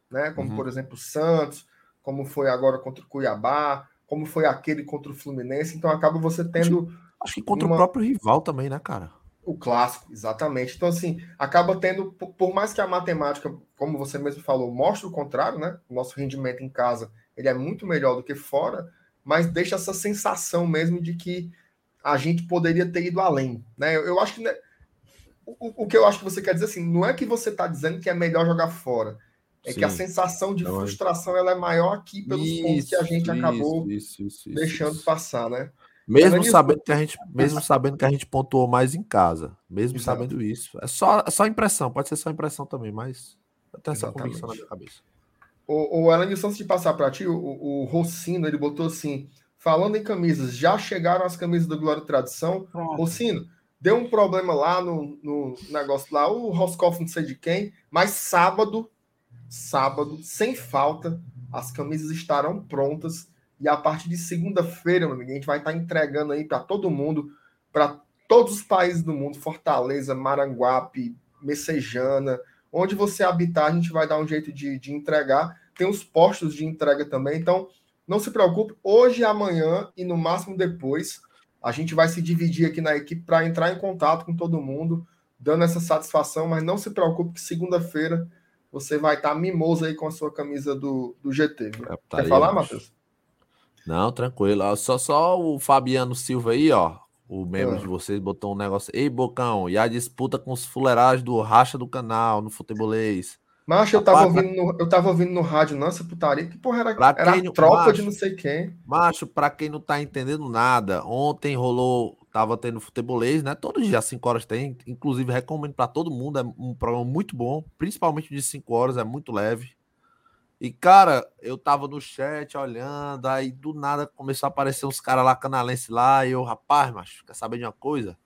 Né? Como, uhum. por exemplo, Santos, como foi agora contra o Cuiabá, como foi aquele contra o Fluminense. Então acaba você tendo. Acho, acho que contra uma... o próprio rival também, né, cara? O clássico, exatamente. Então, assim, acaba tendo, por mais que a matemática, como você mesmo falou, mostre o contrário, né? O nosso rendimento em casa ele é muito melhor do que fora, mas deixa essa sensação mesmo de que a gente poderia ter ido além. Né? Eu, eu acho que. Né, o, o, que eu acho que você quer dizer assim, não é que você está dizendo que é melhor jogar fora. É Sim. que a sensação de então, frustração ela é maior aqui pelos isso, pontos que a gente acabou isso, isso, deixando passar, né? Mesmo sabendo que a gente, [LAUGHS] mesmo sabendo que a gente pontuou mais em casa, mesmo Exato. sabendo isso, é só, é só impressão, pode ser só impressão também, mas eu tenho essa convicção na minha cabeça. O, o Alan, antes de passar para ti, o, o Rossino, ele botou assim, falando em camisas, já chegaram as camisas do Glória e Tradição. Pronto. Rossino, deu um problema lá no, no negócio lá, o Roscoff não sei de quem, mas sábado, sábado, sem falta, as camisas estarão prontas e a partir de segunda-feira, a gente vai estar entregando aí para todo mundo, para todos os países do mundo, Fortaleza, Maranguape, Messejana, Onde você habitar, a gente vai dar um jeito de, de entregar. Tem os postos de entrega também. Então, não se preocupe. Hoje, amanhã e no máximo depois, a gente vai se dividir aqui na equipe para entrar em contato com todo mundo, dando essa satisfação. Mas não se preocupe que segunda-feira você vai estar mimoso aí com a sua camisa do, do GT. É, tá Quer falar, Matheus? Não, tranquilo. Só, só o Fabiano Silva aí, ó o membro é. de vocês botou um negócio. Ei, Bocão, e a disputa com os fuleiragens do racha do canal no futebolês. Mas eu tava, ouvindo no, eu tava ouvindo no rádio, nossa putaria, que porra era, era quem, tropa macho, de não sei quem. Macho, pra quem não tá entendendo nada, ontem rolou, tava tendo futebolês, né? Todos os dias, 5 horas tem, inclusive recomendo para todo mundo, é um programa muito bom, principalmente de 5 horas, é muito leve. E, cara, eu tava no chat olhando, aí do nada começou a aparecer uns caras lá canalense lá, e eu, rapaz, macho, quer saber de uma coisa?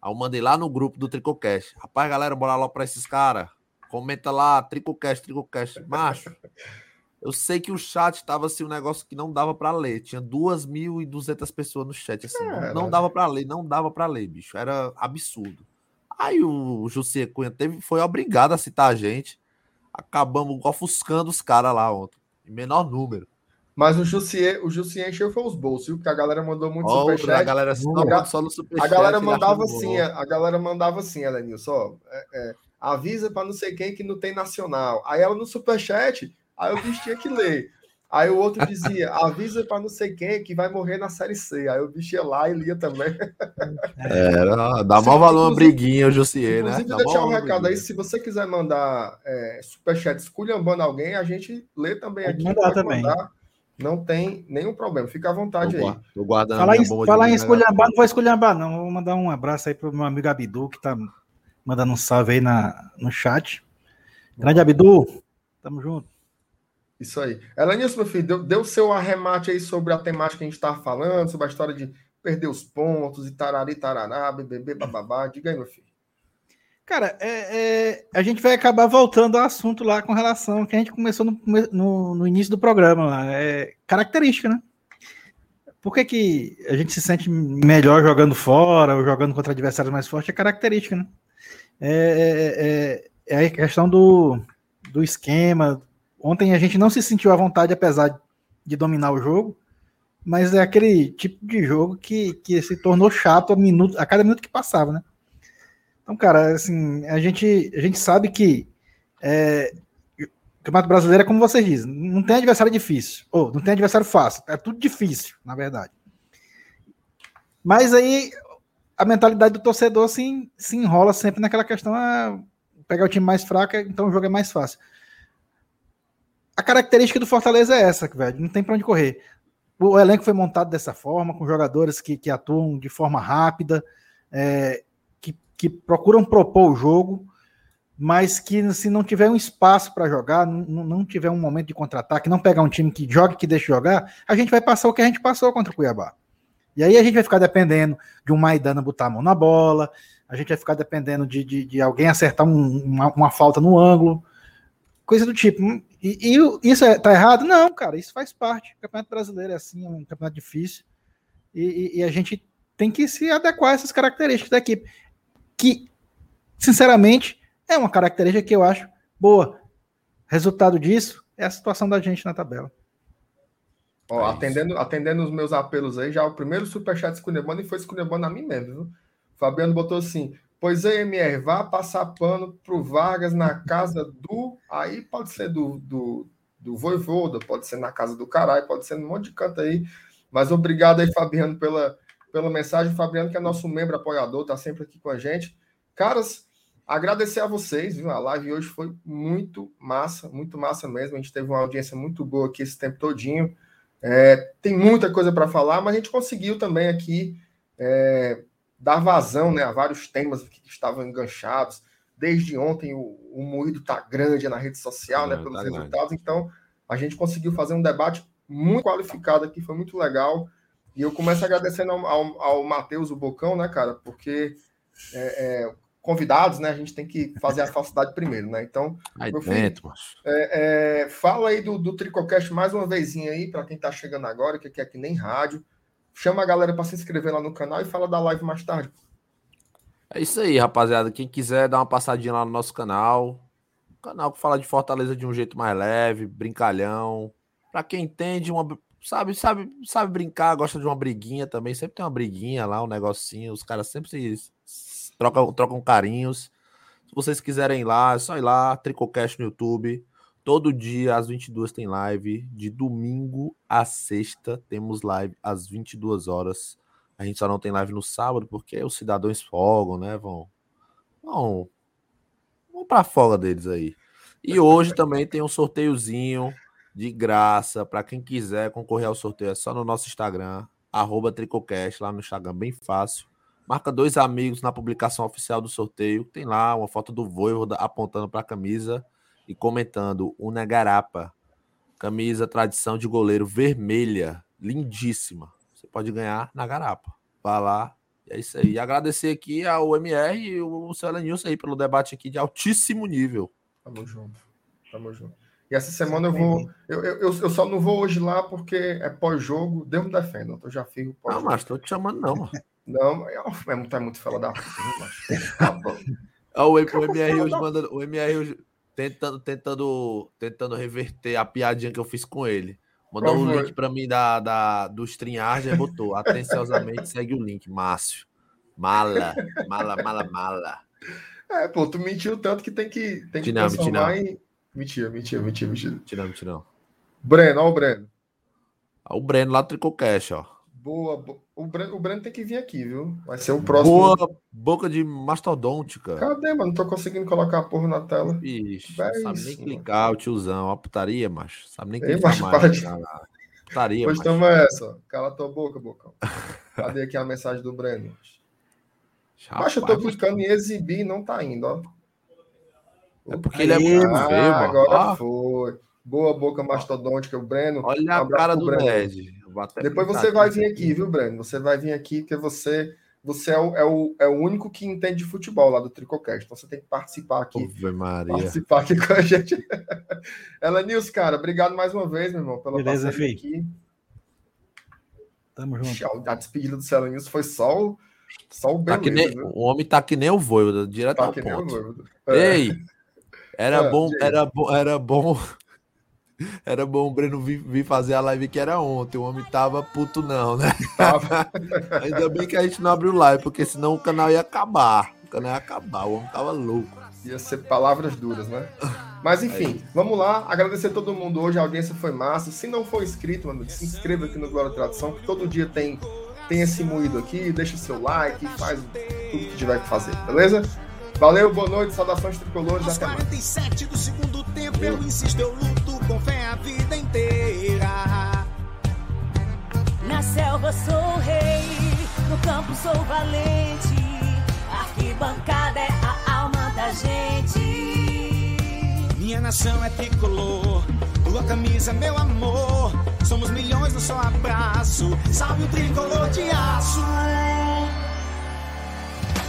Aí eu mandei lá no grupo do Tricocast. Rapaz, galera, bora lá pra esses caras. Comenta lá, Tricocast, Tricocast. Macho, eu sei que o chat tava assim, um negócio que não dava para ler. Tinha 2.200 pessoas no chat, assim. Não, não dava para ler, não dava para ler, bicho. Era absurdo. Aí o José Cunha teve, foi obrigado a citar a gente acabamos ofuscando os caras lá ontem, em menor número. Mas o Jussier, o Jussier encheu foi os bolsos, viu? Porque a galera mandou muito oh, superchat. A galera só, só no superchat. A galera mandava assim, a galera mandava assim, Elenilson, é, é, avisa para não sei quem que não tem nacional. Aí ela no superchat, aí o bicho tinha que ler. Aí o outro dizia, avisa para não sei quem que vai morrer na Série C. Aí o bicho ia lá e lia também. É, dá mal valor uma briguinha, o Jussier, né? Inclusive, deixar um recado aí, se você quiser mandar é, superchat esculhambando alguém, a gente lê também aqui. Mandar também. Mandar. Não tem nenhum problema, fica à vontade tô, aí. Tô guardando falar em, falar em esculhambar, não vou esculhambar, não. Vou mandar um abraço aí pro meu amigo Abdu, que tá mandando um salve aí na, no chat. Grande Abdu, tamo junto. Isso aí. Elenilson, meu filho, deu, deu seu arremate aí sobre a temática que a gente estava falando, sobre a história de perder os pontos e tarari, tarará, bebê, bababá. Diga aí, meu filho. Cara, é, é, a gente vai acabar voltando ao assunto lá com relação que a gente começou no, no, no, início do programa lá. É característica, né? Por que, que a gente se sente melhor jogando fora ou jogando contra adversários mais fortes? É característica, né? É, é, é, é a questão do, do esquema, Ontem a gente não se sentiu à vontade, apesar de dominar o jogo, mas é aquele tipo de jogo que, que se tornou chato a, minuto, a cada minuto que passava, né? Então, cara, assim, a gente, a gente sabe que é, Campeonato Brasileiro é como vocês dizem, não tem adversário difícil, ou não tem adversário fácil, é tudo difícil, na verdade. Mas aí a mentalidade do torcedor se, se enrola sempre naquela questão, ah, pegar o time mais fraco, então o jogo é mais fácil. A característica do Fortaleza é essa, velho, não tem para onde correr. O elenco foi montado dessa forma, com jogadores que, que atuam de forma rápida, é, que, que procuram propor o jogo, mas que se não tiver um espaço para jogar, não, não tiver um momento de contra-ataque, não pegar um time que joga que deixa jogar, a gente vai passar o que a gente passou contra o Cuiabá. E aí a gente vai ficar dependendo de um Maidana botar a mão na bola, a gente vai ficar dependendo de, de, de alguém acertar um, uma, uma, falta no ângulo, coisa do tipo. E, e isso é, tá errado? Não, cara, isso faz parte. O Campeonato Brasileiro é assim, é um campeonato difícil. E, e, e a gente tem que se adequar a essas características da equipe. Que, sinceramente, é uma característica que eu acho boa. Resultado disso é a situação da gente na tabela. Ó, é atendendo, atendendo os meus apelos aí, já o primeiro superchat Scunebano e foi Scunebano a mim mesmo, viu? Fabiano botou assim: Pois é, MR, vá passar pano pro Vargas na casa do. Aí pode ser do, do, do Voivoda, pode ser na casa do caralho, pode ser num monte de canto aí. Mas obrigado aí, Fabiano, pela, pela mensagem. Fabiano, que é nosso membro apoiador, tá sempre aqui com a gente. Caras, Agradecer a vocês, viu? A live hoje foi muito massa, muito massa mesmo. A gente teve uma audiência muito boa aqui esse tempo todinho. É, tem muita coisa para falar, mas a gente conseguiu também aqui é, dar vazão né, a vários temas que estavam enganchados. Desde ontem o, o moído está grande na rede social, né, pelos tá resultados. Grande. Então a gente conseguiu fazer um debate muito qualificado aqui, foi muito legal. E eu começo agradecendo ao, ao, ao Matheus, o Bocão, né, cara, porque é, é, convidados, né? A gente tem que fazer a falsidade primeiro, né? Então, aí dentro, filho, é, é, fala aí do, do Tricocast mais uma vezinha aí, para quem tá chegando agora, que é que nem rádio. Chama a galera para se inscrever lá no canal e fala da live mais tarde. É isso aí, rapaziada. Quem quiser dar uma passadinha lá no nosso canal, canal que fala de Fortaleza de um jeito mais leve, brincalhão. Para quem entende, uma, sabe, sabe, sabe brincar, gosta de uma briguinha também. Sempre tem uma briguinha lá, um negocinho. Os caras sempre se trocam, trocam carinhos. Se vocês quiserem ir lá, é só ir lá, Tricocast no YouTube. Todo dia às 22 tem live. De domingo a sexta temos live às 22 horas. A gente só não tem live no sábado porque os cidadãos folgam, né? Vão, vão, vão para folga deles aí. E hoje também tem um sorteiozinho de graça para quem quiser concorrer ao sorteio. É só no nosso Instagram, Tricocast, lá no Instagram, bem fácil. Marca dois amigos na publicação oficial do sorteio. Tem lá uma foto do Voivoda apontando para a camisa e comentando o Negarapa. Camisa tradição de goleiro vermelha, lindíssima. Você pode ganhar na garapa. Vá lá. E é isso aí. E agradecer aqui ao MR e o Céu Nilson aí pelo debate aqui de altíssimo nível. Tamo junto. Tamo junto. E essa semana eu vou. Eu, eu, eu só não vou hoje lá porque é pós-jogo. Deus me defenda. Eu já fico pós Não, mas tô te chamando, não, mano. [LAUGHS] Não, é, é muito, é muito fala da [LAUGHS] o, o MR hoje manda, o MR hoje tentando, tentando, tentando reverter a piadinha que eu fiz com ele. Mandou um link para mim da, da, do StreamYard e botou. [LAUGHS] Atenciosamente segue o link, Márcio. Mala, mala, mala, mala. É, pô, tu mentiu tanto que tem que, tem que não, transformar em... Mentira, mentira, mentira, mentira. Mentira, mentira. Breno, ó o Breno. o Breno lá do Tricocast, ó. Boa, o Breno, o tem que vir aqui, viu? Vai ser o próximo. Boa boca de mastodôntica. Cadê, mano? Não tô conseguindo colocar a porra na tela. Ixi, sabe nem clicar, o tiozão. Ó, putaria, macho. Sabe nem clicar Ei, mais. De... Putaria, Pois toma essa. Cala tua boca, bocão. [LAUGHS] Cadê aqui a mensagem do Breno? Macho, eu tô clicando em exibir e não tá indo, ó. É porque ele é muito ah, feio, mano. Agora foi. Boa boca mastodôntica, o Breno. Olha a cara do Breno. Nerd. Depois você vai vir aqui, viu, Breno? Você vai vir aqui porque você você é o, é, o, é o único que entende de futebol lá do Tricocast. Então você tem que participar aqui. Maria. Participar aqui com a gente. [LAUGHS] Ela Nils, cara, obrigado mais uma vez, meu irmão, pela Beleza, aqui. Tamo junto. A despedida do Celo Nils foi só o, só o beleza, tá nem, O homem tá que nem o Voivoda, direto tá ao ponto. É. Ei, era é, bom, era bom, era bom era bom o Breno vir, vir, fazer a live que era ontem. O homem tava puto, não, né? [LAUGHS] Ainda bem que a gente não abriu live, porque senão o canal ia acabar. O canal ia acabar, o homem tava louco. Ia ser palavras duras, né? Mas [LAUGHS] enfim, vamos lá. Agradecer a todo mundo hoje. A audiência foi massa. Se não for inscrito, mano, se inscreva aqui no Glória Tradição, que todo dia tem, tem esse moído aqui. Deixa seu like, faz tudo que tiver que fazer, beleza? Valeu, boa noite, saudações tricolores. Aos 47 do segundo tempo, eu insisto, eu luto vida inteira. Na selva sou rei, no campo sou valente. Arquibancada é a alma da gente. Minha nação é tricolor, tua camisa, meu amor. Somos milhões no só abraço. Salve o tricolor de aço.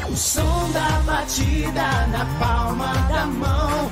O som da batida na palma da mão,